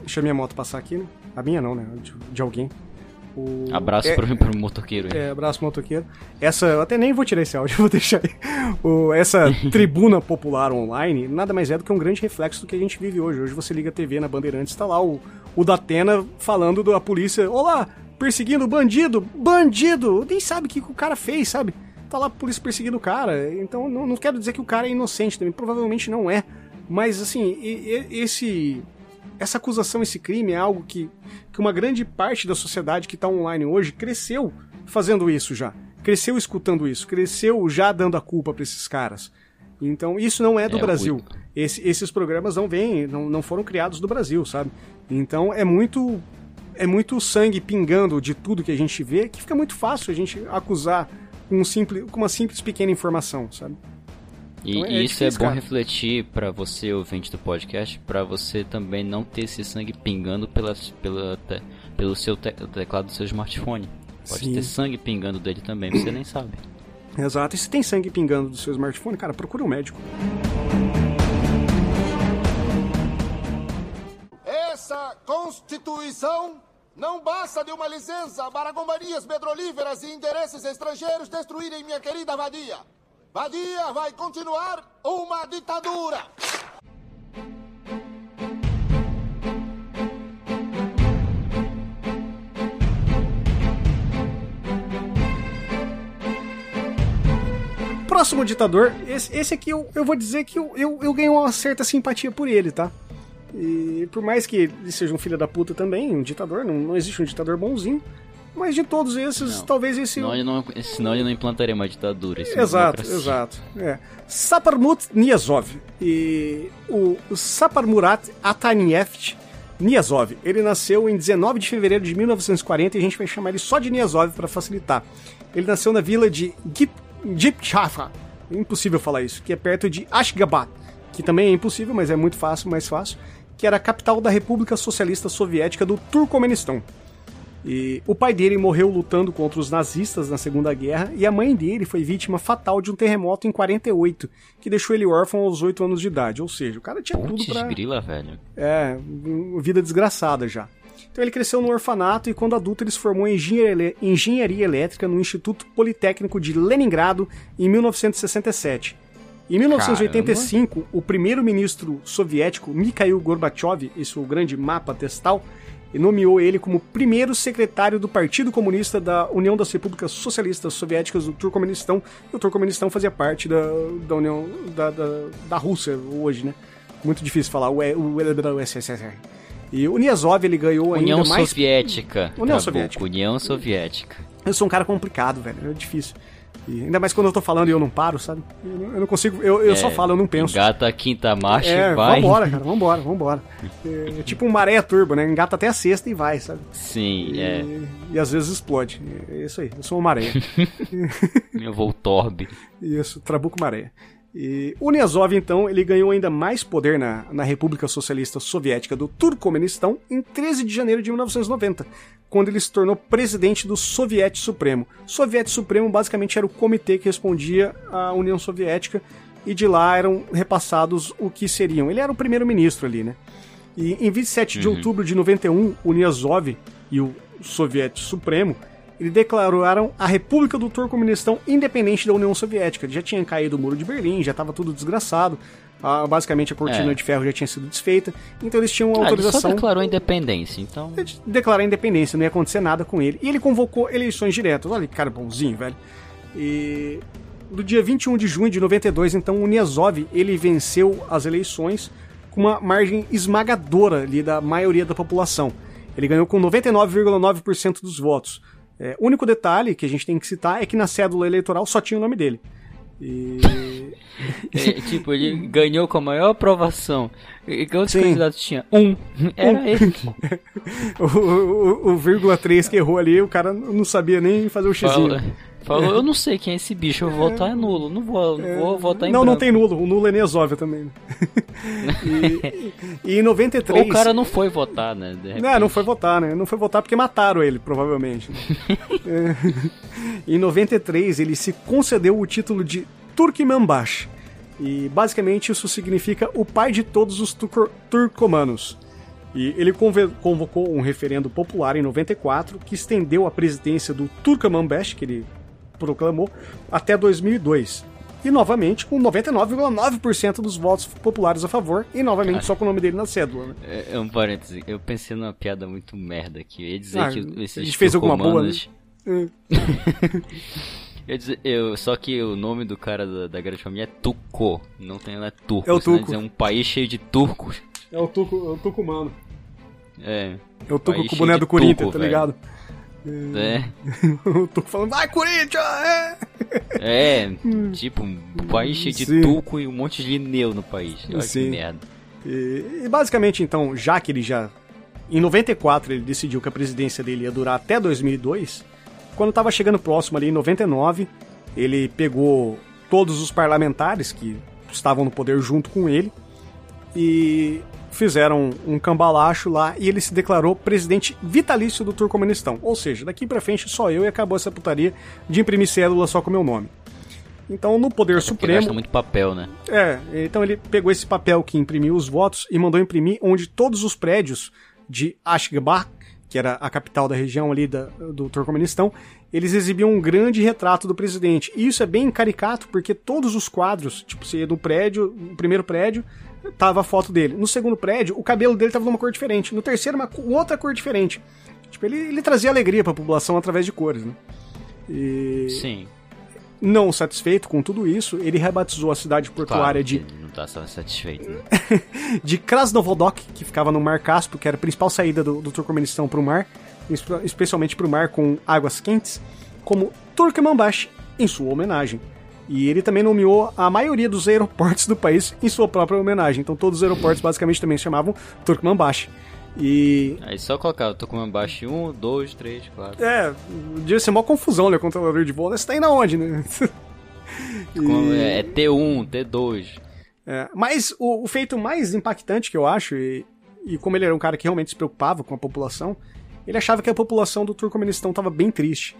Deixa a minha moto passar aqui, né? A minha não, né? De, de alguém. O... Abraço é, pro, pro motoqueiro. É, abraço motoqueiro. Essa, eu até nem vou tirar esse áudio, vou deixar aí. O, essa tribuna popular online nada mais é do que um grande reflexo do que a gente vive hoje. Hoje você liga a TV na Bandeirantes, tá lá o, o Datena falando da polícia, olá, perseguindo bandido, bandido, nem sabe o que o cara fez, sabe? Tá lá a polícia perseguindo o cara. Então não, não quero dizer que o cara é inocente também, provavelmente não é. Mas assim, esse essa acusação, esse crime é algo que, que uma grande parte da sociedade que está online hoje cresceu fazendo isso já. Cresceu escutando isso, cresceu já dando a culpa para esses caras. Então, isso não é do é, Brasil. Esse, esses programas não vêm, não, não foram criados do Brasil, sabe? Então, é muito é muito sangue pingando de tudo que a gente vê que fica muito fácil a gente acusar com, um simples, com uma simples pequena informação, sabe? E, então é isso é difícil, é bom cara. refletir para você, ouvinte do podcast, para você também não ter esse sangue pingando pela, pela, te, pelo seu te, teclado do seu smartphone. Pode Sim. ter sangue pingando dele também, você nem sabe. Exato. E se tem sangue pingando do seu smartphone, cara, procura um médico. Essa Constituição não basta de uma licença para companhias petrolíferas e interesses estrangeiros destruírem minha querida vadia. Badia vai continuar uma ditadura. Próximo ditador, esse, esse aqui eu, eu vou dizer que eu, eu, eu ganho uma certa simpatia por ele, tá? E por mais que ele seja um filho da puta também, um ditador, não, não existe um ditador bonzinho. Mas de todos esses, não. talvez esse. Senão ele, não, senão ele não implantaria uma ditadura. Exato, exato. É. Saparmut Niazov. E o, o Saparmurat Atanievich Niazov. Ele nasceu em 19 de fevereiro de 1940 e a gente vai chamar ele só de Niazov para facilitar. Ele nasceu na vila de Gipchafa. Impossível falar isso, que é perto de Ashgabat, que também é impossível, mas é muito fácil, mais fácil, que era a capital da República Socialista Soviética do Turcomenistão. E o pai dele morreu lutando contra os nazistas na Segunda Guerra e a mãe dele foi vítima fatal de um terremoto em 48, que deixou ele órfão aos 8 anos de idade. Ou seja, o cara tinha tudo pra... grila, velho. É, vida desgraçada já. Então ele cresceu no orfanato e quando adulto ele se formou em engenharia, engenharia elétrica no Instituto Politécnico de Leningrado em 1967. Em 1985, Caramba. o primeiro-ministro soviético Mikhail Gorbachev, esse é o grande mapa testal, nomeou ele como primeiro secretário do Partido Comunista da União das Repúblicas Socialistas Soviéticas do Turcomenistão. E o Turcomenistão fazia parte da, da União da, da, da Rússia hoje, né? Muito difícil falar, o, o, o SSR. E o Niazov, ele ganhou União ainda mais... Soviética. União Soviética. União Soviética. Eu sou um cara complicado, velho, é difícil. E ainda mais quando eu tô falando e eu não paro, sabe? Eu, eu não consigo, eu, eu é, só falo, eu não penso. Engata a quinta marcha é, e vai. Vambora, cara, vambora, vambora. É, é tipo um maré turbo, né? Engata até a sexta e vai, sabe? Sim, e, é. E às vezes explode. É isso aí, eu sou uma maré. eu vou torbe. Isso, trabuco maré. E o Niazov, então, ele ganhou ainda mais poder na, na República Socialista Soviética do Turcomenistão em 13 de janeiro de 1990, quando ele se tornou presidente do Soviete Supremo. Soviete Supremo basicamente era o comitê que respondia à União Soviética e de lá eram repassados o que seriam. Ele era o primeiro-ministro ali, né? E em 27 uhum. de outubro de 91, o Niazov e o Soviete Supremo eles declararam a República do Turcomenistão independente da União Soviética. Já tinha caído o muro de Berlim, já estava tudo desgraçado. Ah, basicamente a cortina é. de ferro já tinha sido desfeita. Então eles tinham autorização. Ah, ele só declarou independência, então. Declarar independência, não ia acontecer nada com ele. E ele convocou eleições diretas. Olha que cara bonzinho, velho. E no dia 21 de junho de 92, então, o Niazov ele venceu as eleições com uma margem esmagadora ali da maioria da população. Ele ganhou com 99,9% dos votos. É, único detalhe que a gente tem que citar é que na cédula eleitoral só tinha o nome dele. E... é, tipo, ele ganhou com a maior aprovação. E quantos Sim. candidatos tinha? Um. Era um. ele. o, o, o, vírgula 3 que errou ali, o cara não sabia nem fazer o xizinho. Fala, Falou, eu não sei quem é esse bicho, eu vou votar é nulo. Não vou, é, vou votar em Não, branco. não tem nulo. O nulo é Nesóvia também. e, e, em 93... o cara não foi votar, né? Não, não foi votar, né? Não foi votar porque mataram ele, provavelmente. é, em 93, ele se concedeu o título de Turkmenbash. E basicamente isso significa o pai de todos os turcomanos. E ele convocou um referendo popular em 94 que estendeu a presidência do Turkmenbash, que ele proclamou, até 2002. E novamente com 99,9% dos votos populares a favor, e novamente Cara, só com o nome dele na cédula. Né? É, é, um parêntese, eu pensei numa piada muito merda aqui. Eu ia dizer ah, que esses A gente fez alguma boa, né? eu dizer, eu, só que o nome do cara da, da grande família é Tuco, não tem é turco. É o Tuco. É um país cheio de turcos. É o Tuco, é o Tuco mano. É. É o Tuco com o boné do Corinthians, tá ligado? É. Eu tô falando, vai Corinthians! É, é tipo, um país cheio de Sim. tuco e um monte de lineu no país. Olha Sim. que merda. E, e, basicamente, então, já que ele já. Em 94 ele decidiu que a presidência dele ia durar até 2002. Quando tava chegando próximo ali em 99, ele pegou todos os parlamentares que estavam no poder junto com ele e fizeram um cambalacho lá e ele se declarou presidente vitalício do Turcomenistão. Ou seja, daqui para frente só eu e acabou essa putaria de imprimir cédula só com meu nome. Então, no Poder é Supremo. Gasta muito papel, né? É, então ele pegou esse papel que imprimiu os votos e mandou imprimir onde todos os prédios de Ashgabat, que era a capital da região ali da, do Turcomenistão, eles exibiam um grande retrato do presidente. E isso é bem caricato, porque todos os quadros, tipo, se do prédio, o primeiro prédio, tava a foto dele. No segundo prédio, o cabelo dele tava numa cor diferente. No terceiro, uma outra cor diferente. Tipo, ele, ele trazia alegria para a população através de cores, né? E... Sim. Não satisfeito com tudo isso, ele rebatizou a cidade portuária claro, de. Não tá satisfeito. Né? de Krasnovodok, que ficava no Mar Cáspio, que era a principal saída do, do Turcomenistão para o mar, especialmente para o mar com águas quentes, como Turkmenbash, em sua homenagem. E ele também nomeou a maioria dos aeroportos do país em sua própria homenagem. Então todos os aeroportos basicamente também se chamavam Turkmenbash. E. Aí só colocar Turkmenbash 1, 2, 3, 4. É, devia ser uma confusão, né? Controlador de voo. Você tá indo aonde, né? e... É T1, T2. É, mas o, o, feito mais impactante que eu acho, e, e como ele era um cara que realmente se preocupava com a população, ele achava que a população do Turcomenistão estava bem triste.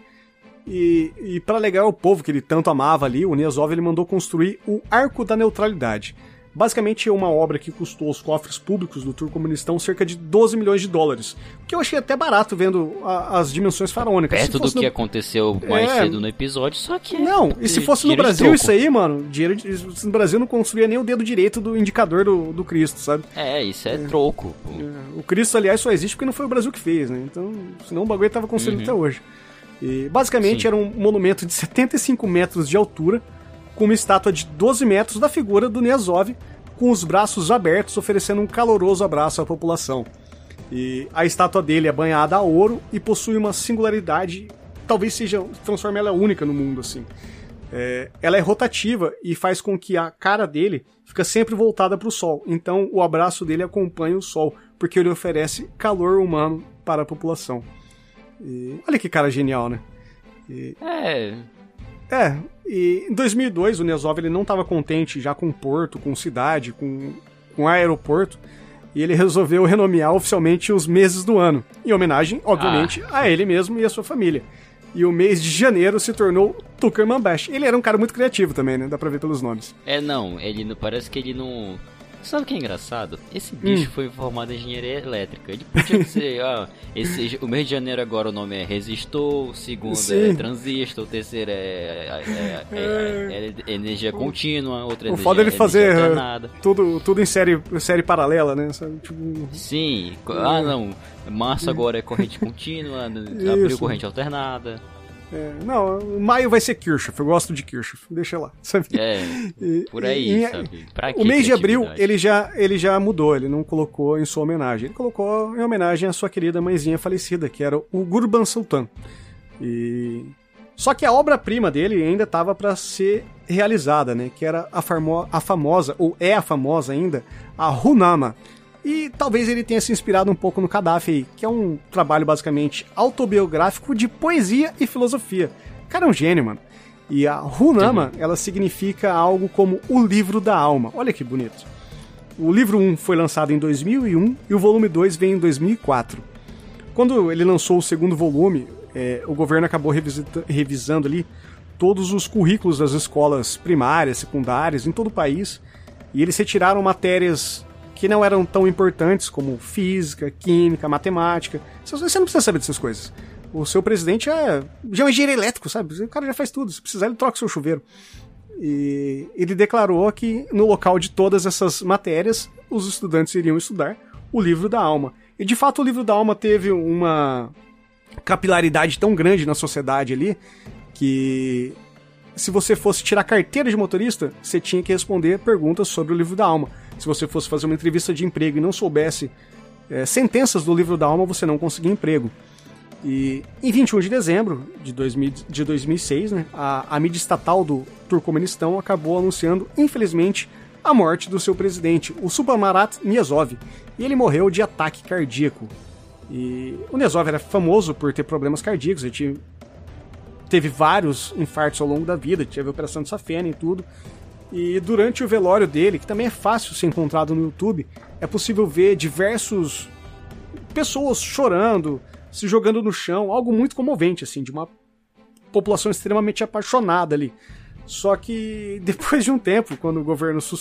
E, e para alegar o povo que ele tanto amava ali, o Niazov ele mandou construir o Arco da Neutralidade. Basicamente é uma obra que custou aos cofres públicos do Turcomunistão cerca de 12 milhões de dólares. Que eu achei até barato vendo a, as dimensões faraônicas. Perto do no... que aconteceu mais é... cedo no episódio, só que. Não, e se fosse no Brasil isso aí, mano, dinheiro de... no Brasil não construía nem o dedo direito do indicador do, do Cristo, sabe? É, isso é, é. troco. É. O Cristo, aliás, só existe porque não foi o Brasil que fez, né? Então, senão o bagulho tava construído uhum. até hoje. E, basicamente Sim. era um monumento de 75 metros de altura, com uma estátua de 12 metros da figura do Niazov, com os braços abertos, oferecendo um caloroso abraço à população. E a estátua dele é banhada a ouro e possui uma singularidade, talvez seja transforme ela única no mundo assim. É, ela é rotativa e faz com que a cara dele fica sempre voltada para o sol. Então o abraço dele acompanha o sol, porque ele oferece calor humano para a população. E, olha que cara genial, né? E, é. É, e em 2002 o Nesov ele não estava contente já com o porto, com cidade, com, com aeroporto, e ele resolveu renomear oficialmente os meses do ano, em homenagem, obviamente, ah. a ele mesmo e a sua família. E o mês de janeiro se tornou Tuckerman Bash. Ele era um cara muito criativo também, né? Dá pra ver pelos nomes. É, não, ele parece que ele não Sabe o que é engraçado? Esse bicho hum. foi formado em engenharia elétrica. Ele podia dizer, ah, esse, o mês de janeiro agora o nome é resistor, o segundo Sim. é transistor, o terceiro é, é, é, é, é energia contínua, outra o energia, foda ele fazer tudo, tudo em série, série paralela, né? Tipo... Sim, ah não, março agora é corrente contínua, abril corrente alternada. É, não, maio vai ser Kirchhoff, eu gosto de Kirchhoff, deixa lá, sabe? É, por aí, e, sabe? Pra o mês de abril, ele já, ele já mudou, ele não colocou em sua homenagem, ele colocou em homenagem à sua querida mãezinha falecida, que era o Gurban Sultan. E... Só que a obra-prima dele ainda estava para ser realizada, né? Que era a, a famosa, ou é a famosa ainda, a Runama, e talvez ele tenha se inspirado um pouco no Gaddafi, que é um trabalho basicamente autobiográfico de poesia e filosofia. O cara é um gênio, mano. E a Runama, ela significa algo como o livro da alma. Olha que bonito. O livro 1 foi lançado em 2001 e o volume 2 vem em 2004. Quando ele lançou o segundo volume, é, o governo acabou revisando ali todos os currículos das escolas primárias, secundárias em todo o país, e eles retiraram matérias que não eram tão importantes como física, química, matemática. Você não precisa saber dessas coisas. O seu presidente é, já é um engenheiro elétrico, sabe? O cara já faz tudo. Se precisar, ele troca o seu chuveiro. E ele declarou que no local de todas essas matérias, os estudantes iriam estudar o livro da alma. E de fato, o livro da alma teve uma capilaridade tão grande na sociedade ali que se você fosse tirar carteira de motorista, você tinha que responder perguntas sobre o livro da alma se você fosse fazer uma entrevista de emprego e não soubesse é, sentenças do livro da alma, você não conseguia emprego. E em 21 de dezembro de, 2000, de 2006, né, a, a mídia estatal do Turcomenistão acabou anunciando, infelizmente, a morte do seu presidente, o Subamarat Niazov, e ele morreu de ataque cardíaco. E o Niazov era famoso por ter problemas cardíacos, ele tinha, teve vários infartos ao longo da vida, teve operação de safena e tudo, e durante o velório dele, que também é fácil ser encontrado no YouTube, é possível ver diversos pessoas chorando, se jogando no chão, algo muito comovente assim, de uma população extremamente apaixonada ali. Só que depois de um tempo, quando o governo su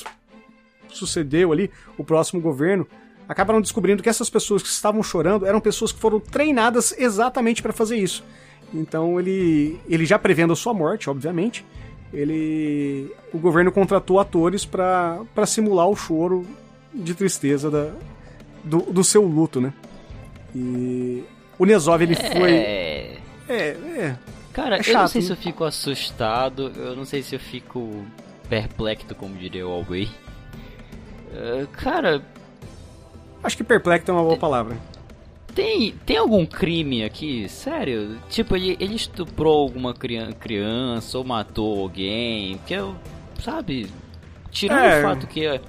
sucedeu ali, o próximo governo, acabaram descobrindo que essas pessoas que estavam chorando eram pessoas que foram treinadas exatamente para fazer isso. Então ele, ele já prevendo a sua morte, obviamente, ele o governo contratou atores para simular o choro de tristeza da, do, do seu luto, né? E o Nezov ele é... foi é, é. Cara, é chato, eu não sei né? se eu fico assustado, eu não sei se eu fico perplexo, como diria o Alway. Uh, cara, acho que perplexo é uma boa palavra. Tem, tem algum crime aqui? Sério? Tipo, ele, ele estuprou alguma criança ou matou alguém? Que eu, sabe? Tirando é. o fato que.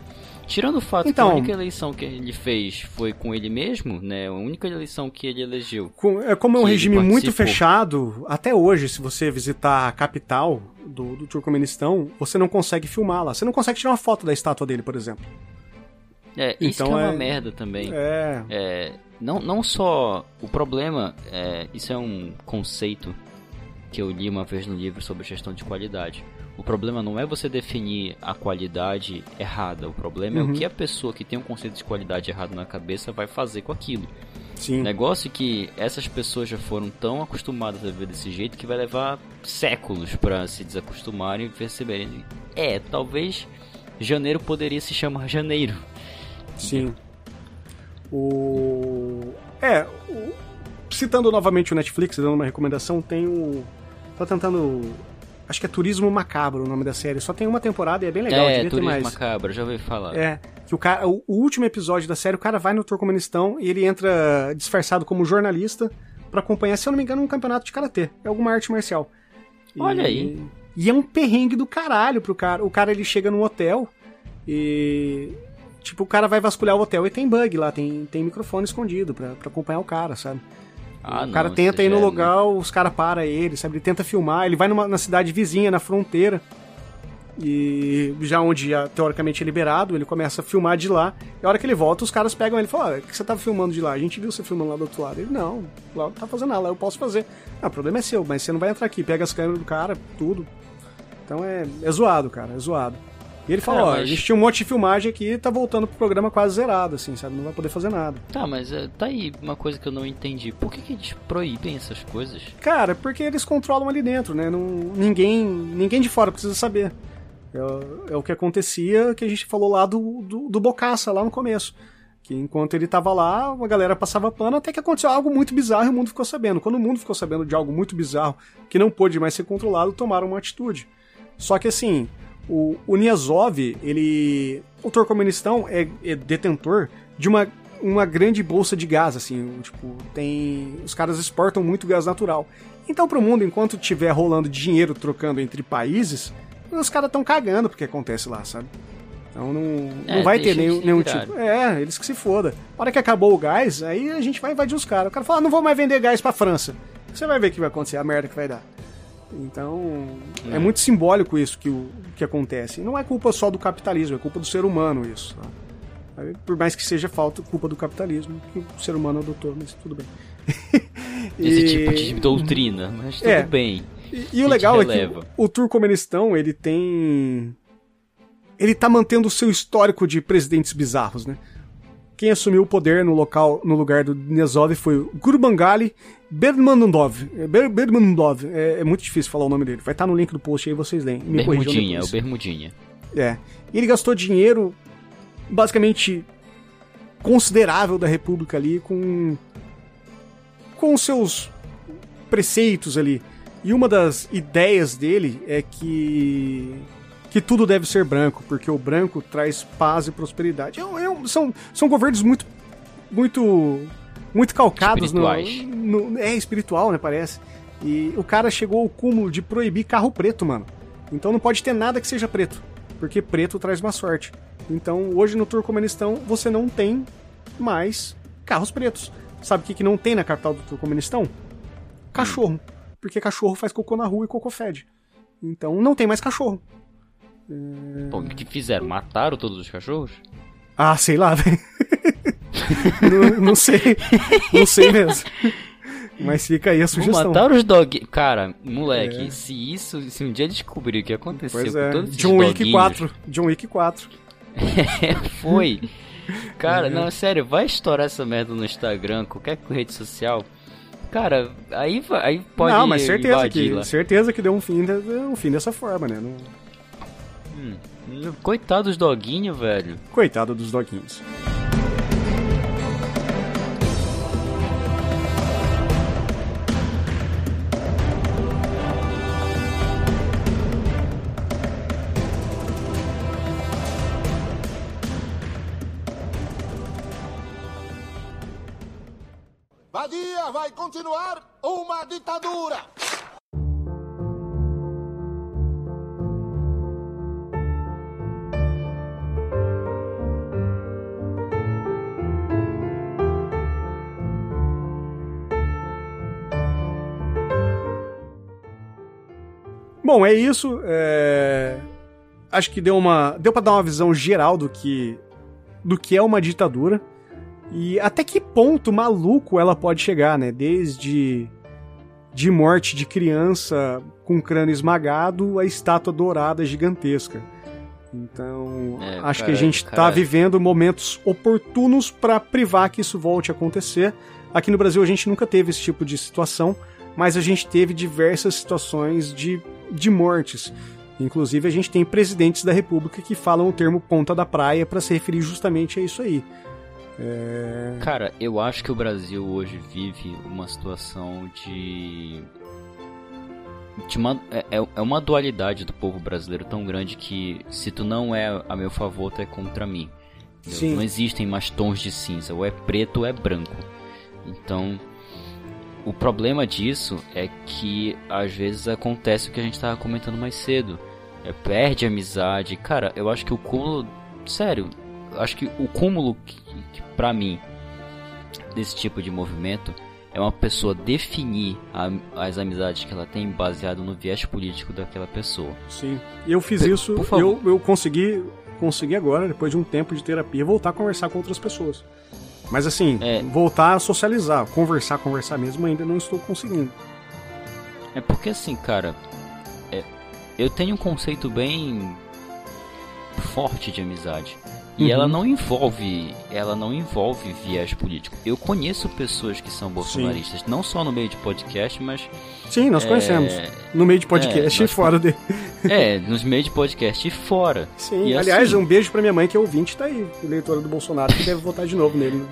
Tirando o fato então, que a então- única eleição que ele fez foi com ele mesmo, né? A única eleição que ele elegeu. Com, é como é um regime muito fechado, até hoje, se você visitar a capital do, do Turcomenistão, você não consegue filmar lá. Você não consegue tirar uma foto da estátua dele, por exemplo. É, isso então é uma é... merda também. É. é. Não, não só. O problema, é, isso é um conceito que eu li uma vez no livro sobre gestão de qualidade. O problema não é você definir a qualidade errada. O problema uhum. é o uhum. que a pessoa que tem um conceito de qualidade errado na cabeça vai fazer com aquilo. Sim. Negócio é que essas pessoas já foram tão acostumadas a ver desse jeito que vai levar séculos para se desacostumarem e perceberem. É, talvez janeiro poderia se chamar janeiro. Sim. O. É, o... citando novamente o Netflix, dando uma recomendação, tem o. Tá tentando Acho que é Turismo Macabro o nome da série. Só tem uma temporada e é bem legal, é, devia Turismo ter mais. Macabro, já ouvi falar. É, que o cara, o, o, último episódio da série, o cara vai no Turcomenistão e ele entra disfarçado como jornalista para acompanhar, se eu não me engano, um campeonato de karatê, é alguma arte marcial. Olha e, aí. E é um perrengue do caralho pro cara. O cara ele chega num hotel e tipo, o cara vai vasculhar o hotel e tem bug lá, tem, tem microfone escondido pra, pra acompanhar o cara, sabe? Ah, o cara não, tenta ir no lugar, os caras param ele, sabe? Ele tenta filmar, ele vai numa, na cidade vizinha, na fronteira. E já onde teoricamente é liberado, ele começa a filmar de lá. E a hora que ele volta, os caras pegam ele e falam: ah, o que você tava filmando de lá? A gente viu você filmando lá do outro lado. Ele, não, lá não tá fazendo nada, lá eu posso fazer. Ah, o problema é seu, mas você não vai entrar aqui. Pega as câmeras do cara, tudo. Então é, é zoado, cara, é zoado. E ele falou, ó, mas... a gente tinha um monte de filmagem aqui e tá voltando pro programa quase zerado, assim, sabe? Não vai poder fazer nada. Tá, mas é, tá aí uma coisa que eu não entendi. Por que, que eles proíbem essas coisas? Cara, porque eles controlam ali dentro, né? Não, ninguém, ninguém de fora precisa saber. É, é o que acontecia que a gente falou lá do, do, do Bocaça, lá no começo. Que enquanto ele tava lá, a galera passava pano até que aconteceu algo muito bizarro e o mundo ficou sabendo. Quando o mundo ficou sabendo de algo muito bizarro que não pôde mais ser controlado, tomaram uma atitude. Só que assim, o, o Niazov, ele. O Turcomenistão é, é detentor de uma uma grande bolsa de gás, assim, tipo, tem... Os caras exportam muito gás natural. Então, pro mundo, enquanto tiver rolando dinheiro trocando entre países, os caras estão cagando porque acontece lá, sabe? Então não, é, não vai ter nenhum, nenhum tipo. É, eles que se foda. A hora que acabou o gás, aí a gente vai invadir os caras. O cara fala, ah, não vou mais vender gás pra França. Você vai ver o que vai acontecer, a merda que vai dar. Então, é. é, muito simbólico isso que, o, que acontece. E não é culpa só do capitalismo, é culpa do ser humano isso. Tá? Por mais que seja falta, culpa do capitalismo, que o ser humano adotou, mas tudo bem. Esse e... tipo de doutrina, mas tudo é. bem. E, e o legal releva. é que o, o Turcomenistão, ele tem... Ele tá mantendo o seu histórico de presidentes bizarros, né? Quem assumiu o poder no local, no lugar do Nezov foi o Gurbangali Bermanundov. É, Ber, Bermanundov. É, é, muito difícil falar o nome dele. Vai estar no link do post aí, vocês leem. Me Bermudinha, é o Bermudinha. É. Ele gastou dinheiro basicamente considerável da República ali com com seus preceitos ali. E uma das ideias dele é que que tudo deve ser branco, porque o branco traz paz e prosperidade. É, é, são, são governos muito muito muito calcados no, no, é espiritual, né, parece. E o cara chegou ao cúmulo de proibir carro preto, mano. Então não pode ter nada que seja preto, porque preto traz má sorte. Então, hoje no Turcomenistão, você não tem mais carros pretos. Sabe o que, que não tem na capital do Turcomenistão? Cachorro. Porque cachorro faz cocô na rua e cocô fede. Então não tem mais cachorro. Bom, o que fizeram? Mataram todos os cachorros? Ah, sei lá, velho. não, não, sei. Não sei mesmo. Mas fica aí a sugestão. Mataram os dog. Cara, moleque, é. se isso. Se um dia descobrir o que aconteceu pois é. com todos John Wick 4. John Wick 4. é, foi. Cara, é. não, sério, vai estourar essa merda no Instagram, qualquer rede social. Cara, aí, aí pode. Não, mas certeza que, lá. certeza que deu um fim, um fim dessa forma, né? Não... Coitado dos doguinhos, velho. Coitado dos doguinhos. Badia vai continuar uma ditadura! Bom, é isso. É... Acho que deu uma, deu para dar uma visão geral do que do que é uma ditadura e até que ponto maluco ela pode chegar, né? Desde de morte de criança com crânio esmagado a estátua dourada gigantesca. Então, é, acho cara, que a gente está vivendo momentos oportunos para privar que isso volte a acontecer. Aqui no Brasil a gente nunca teve esse tipo de situação, mas a gente teve diversas situações de, de mortes. Inclusive, a gente tem presidentes da República que falam o termo ponta da praia para se referir justamente a isso aí. É... Cara, eu acho que o Brasil hoje vive uma situação de. de uma... É, é, é uma dualidade do povo brasileiro tão grande que se tu não é a meu favor, tu é contra mim. Não existem mais tons de cinza, ou é preto ou é branco. Então, o problema disso é que às vezes acontece o que a gente estava comentando mais cedo. É, perde amizade. Cara, eu acho que o cúmulo. Sério, acho que o cúmulo que, que para mim desse tipo de movimento é uma pessoa definir a, as amizades que ela tem baseado no viés político daquela pessoa. Sim. Eu fiz P isso, eu, eu consegui, consegui agora, depois de um tempo de terapia, voltar a conversar com outras pessoas. Mas assim, é. voltar a socializar, conversar, conversar mesmo, ainda não estou conseguindo. É porque assim, cara, é, eu tenho um conceito bem forte de amizade. E uhum. ela não envolve, ela não envolve viés político. Eu conheço pessoas que são bolsonaristas, Sim. não só no meio de podcast, mas Sim, nós é... conhecemos. No meio de podcast é, e fora dele. É, nos meios de podcast e fora. Sim, e aliás, assim... um beijo pra minha mãe que é ouvinte, tá aí, eleitora do Bolsonaro, que deve votar de novo nele.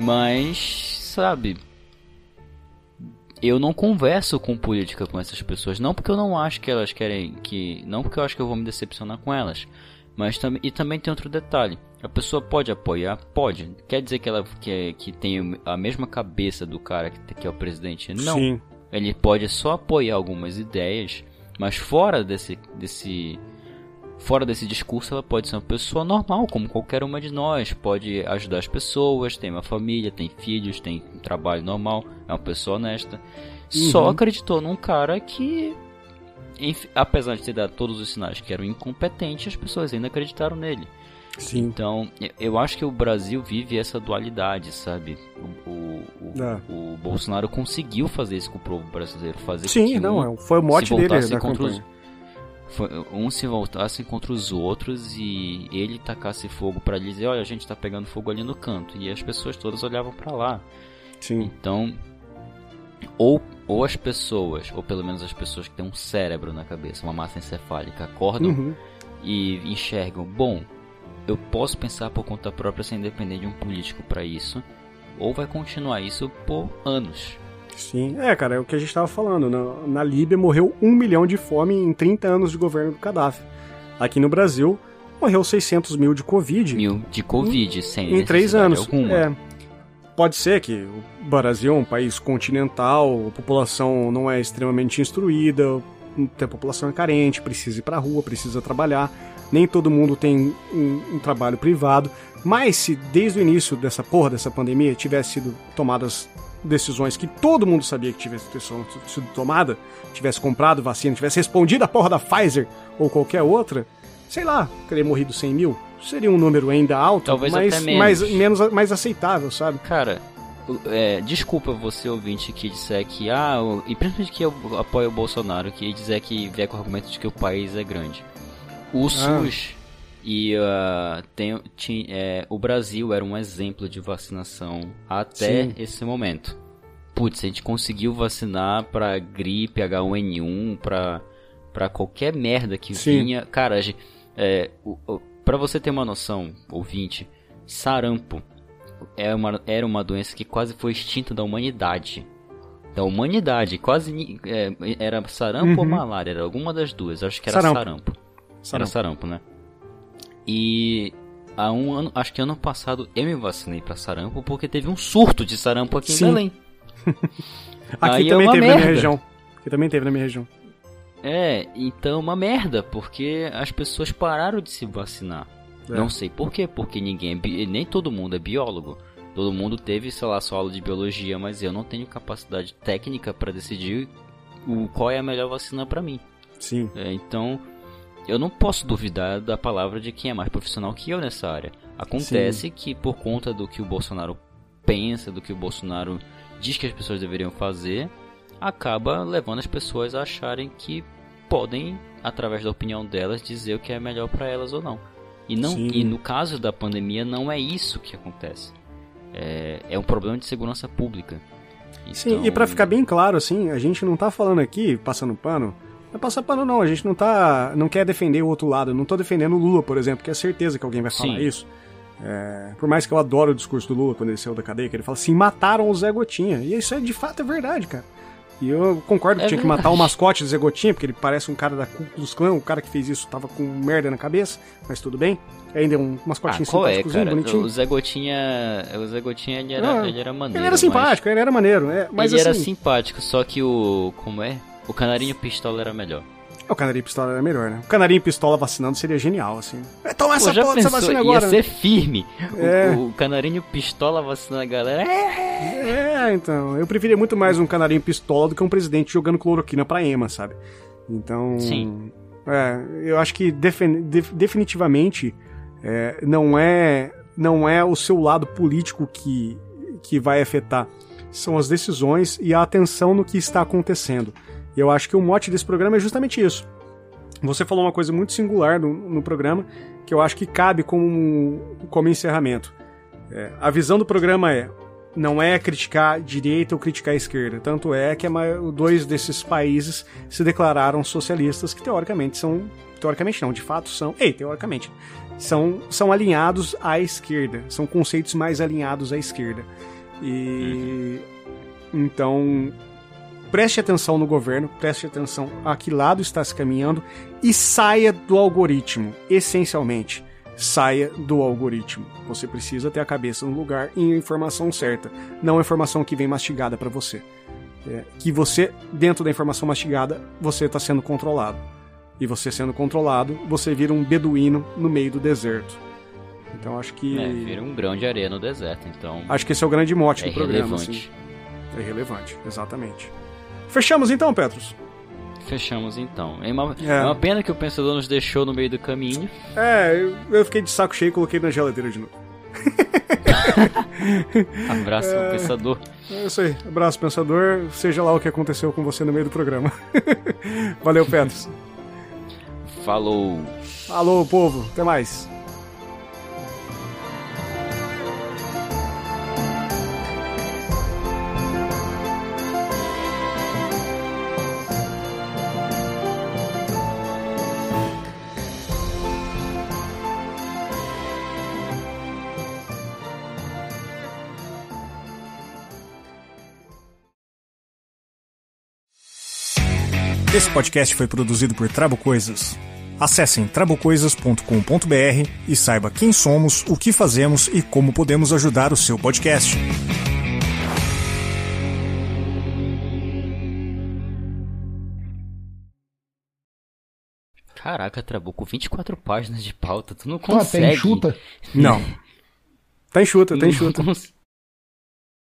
Mas, sabe, eu não converso com política com essas pessoas, não porque eu não acho que elas querem que, não porque eu acho que eu vou me decepcionar com elas, mas também e também tem outro detalhe. A pessoa pode apoiar, pode. Quer dizer que ela que, que tem a mesma cabeça do cara que, que é o presidente? Não. Sim. Ele pode só apoiar algumas ideias, mas fora desse desse fora desse discurso ela pode ser uma pessoa normal, como qualquer uma de nós, pode ajudar as pessoas, tem uma família, tem filhos, tem um trabalho normal, é uma pessoa honesta. Uhum. Só acreditou num cara que apesar de ter dado todos os sinais que eram incompetentes, as pessoas ainda acreditaram nele. Sim. Então, eu acho que o Brasil vive essa dualidade, sabe? O, o, é. o Bolsonaro conseguiu fazer isso com o povo brasileiro, fazer Sim, com não, um foi o mote dele da contra os, foi, um se voltasse contra os outros e ele tacasse fogo para dizer, olha, a gente tá pegando fogo ali no canto, e as pessoas todas olhavam para lá. Sim. Então, ou, ou as pessoas, ou pelo menos as pessoas que têm um cérebro na cabeça, uma massa encefálica, acordam uhum. e enxergam, bom, eu posso pensar por conta própria sem depender de um político para isso, ou vai continuar isso por anos. Sim, é, cara, é o que a gente estava falando. Na, na Líbia morreu um milhão de fome em 30 anos de governo do Gaddafi. Aqui no Brasil, morreu 600 mil de Covid. Mil de Covid, em, sem Em três anos. Alguma. É, pode ser que o Brasil é um país continental, a população não é extremamente instruída, a população é carente, precisa ir pra rua, precisa trabalhar. Nem todo mundo tem um, um trabalho privado. Mas se desde o início dessa porra dessa pandemia tivesse sido tomadas decisões que todo mundo sabia que tivesse sido tomada, tivesse comprado vacina, tivesse respondido a porra da Pfizer ou qualquer outra, sei lá, teria morrido 100 mil seria um número ainda alto, Talvez mas até menos. Mais, menos, mais aceitável, sabe? Cara, é, desculpa você ouvinte que disser que ah, e principalmente que eu apoio o Bolsonaro, que dizer que vier com o argumento de que o país é grande. O ah. SUS e uh, tem, é, o Brasil era um exemplo de vacinação até Sim. esse momento. Putz, a gente conseguiu vacinar para gripe H1N1, para para qualquer merda que Sim. vinha. Cara, a gente, é, o, para você ter uma noção, ouvinte, sarampo é uma, era uma doença que quase foi extinta da humanidade. Da humanidade, quase é, era sarampo uhum. ou malária, era alguma das duas. Acho que era sarampo. sarampo. sarampo. Era sarampo, né? E há um ano, acho que ano passado eu me vacinei para sarampo porque teve um surto de sarampo aqui Sim. em Belém. aqui Aí é também é teve merda. na minha região. Aqui também teve na minha região. É, então uma merda, porque as pessoas pararam de se vacinar. É. Não sei por quê, porque ninguém é nem todo mundo é biólogo. Todo mundo teve, sei lá, sua aula de biologia, mas eu não tenho capacidade técnica para decidir o, qual é a melhor vacina para mim. Sim. É, então, eu não posso duvidar da palavra de quem é mais profissional que eu nessa área. Acontece Sim. que por conta do que o Bolsonaro pensa, do que o Bolsonaro diz que as pessoas deveriam fazer, acaba levando as pessoas a acharem que podem, através da opinião delas, dizer o que é melhor para elas ou não. E, não, e no caso da pandemia, não é isso que acontece. É, é um problema de segurança pública. Então... Sim, e para ficar bem claro, assim, a gente não tá falando aqui, passando pano, não é passar pano não, a gente não tá, não quer defender o outro lado, não tô defendendo o Lula, por exemplo, que é certeza que alguém vai falar Sim. isso. É, por mais que eu adoro o discurso do Lula quando ele saiu da cadeia, que ele fala assim, mataram o Zé Gotinha. E isso é de fato é verdade, cara. E eu concordo que é tinha verdade. que matar o mascote do Zé Gotinha, porque ele parece um cara da Ku Klux Klan, o cara que fez isso tava com merda na cabeça, mas tudo bem. Ainda é um mascotinho ah, qual é, cara? bonitinho. O Zé Gotinha, o Zé Gotinha ele era, ah, ele era maneiro. Ele era simpático, mas... ele era maneiro, é, mas Ele assim... era simpático, só que o como é? O canarinho pistola era melhor. O canarinho pistola era melhor, né? O canarinho pistola vacinando seria genial, assim. É, toma essa porra dessa vacina agora. Ia ser firme. É. O, o, canarinho pistola vacinando a galera. É, então. Eu preferia muito mais um canarinho pistola do que um presidente jogando cloroquina pra EMA, sabe? Então. Sim. É, eu acho que defin, def, definitivamente é, não é não é o seu lado político que, que vai afetar. São as decisões e a atenção no que está acontecendo. E eu acho que o mote desse programa é justamente isso. Você falou uma coisa muito singular no, no programa, que eu acho que cabe como, como encerramento. É, a visão do programa é não é criticar a direita ou criticar a esquerda. Tanto é que dois desses países se declararam socialistas, que teoricamente são. Teoricamente não, de fato são. Ei, teoricamente. São, são alinhados à esquerda. São conceitos mais alinhados à esquerda. E. Então, preste atenção no governo, preste atenção a que lado está se caminhando e saia do algoritmo, essencialmente. Saia do algoritmo. Você precisa ter a cabeça no lugar e a informação certa, não a informação que vem mastigada para você. É, que você, dentro da informação mastigada, você está sendo controlado. E você sendo controlado, você vira um beduíno no meio do deserto. Então acho que. É, vira um grão de areia no deserto, então. Acho que esse é o grande mote é do programa. Relevante. Assim. É relevante, exatamente. Fechamos então, Petros? Fechamos então. É uma, é. é uma pena que o pensador nos deixou no meio do caminho. É, eu, fiquei de saco cheio e coloquei na geladeira de novo. Abraço, é, pensador. É isso aí. Abraço, pensador. Seja lá o que aconteceu com você no meio do programa. Valeu, Petros. Falou. Alô, povo. Até mais. Esse podcast foi produzido por Trabo Coisas. Acessem trabocoisas.com.br e saiba quem somos, o que fazemos e como podemos ajudar o seu podcast. Caraca, Trabuco, 24 páginas de pauta, tu não consegue. Ah, tem chuta? Não. Tá enxuta, tá enxuta.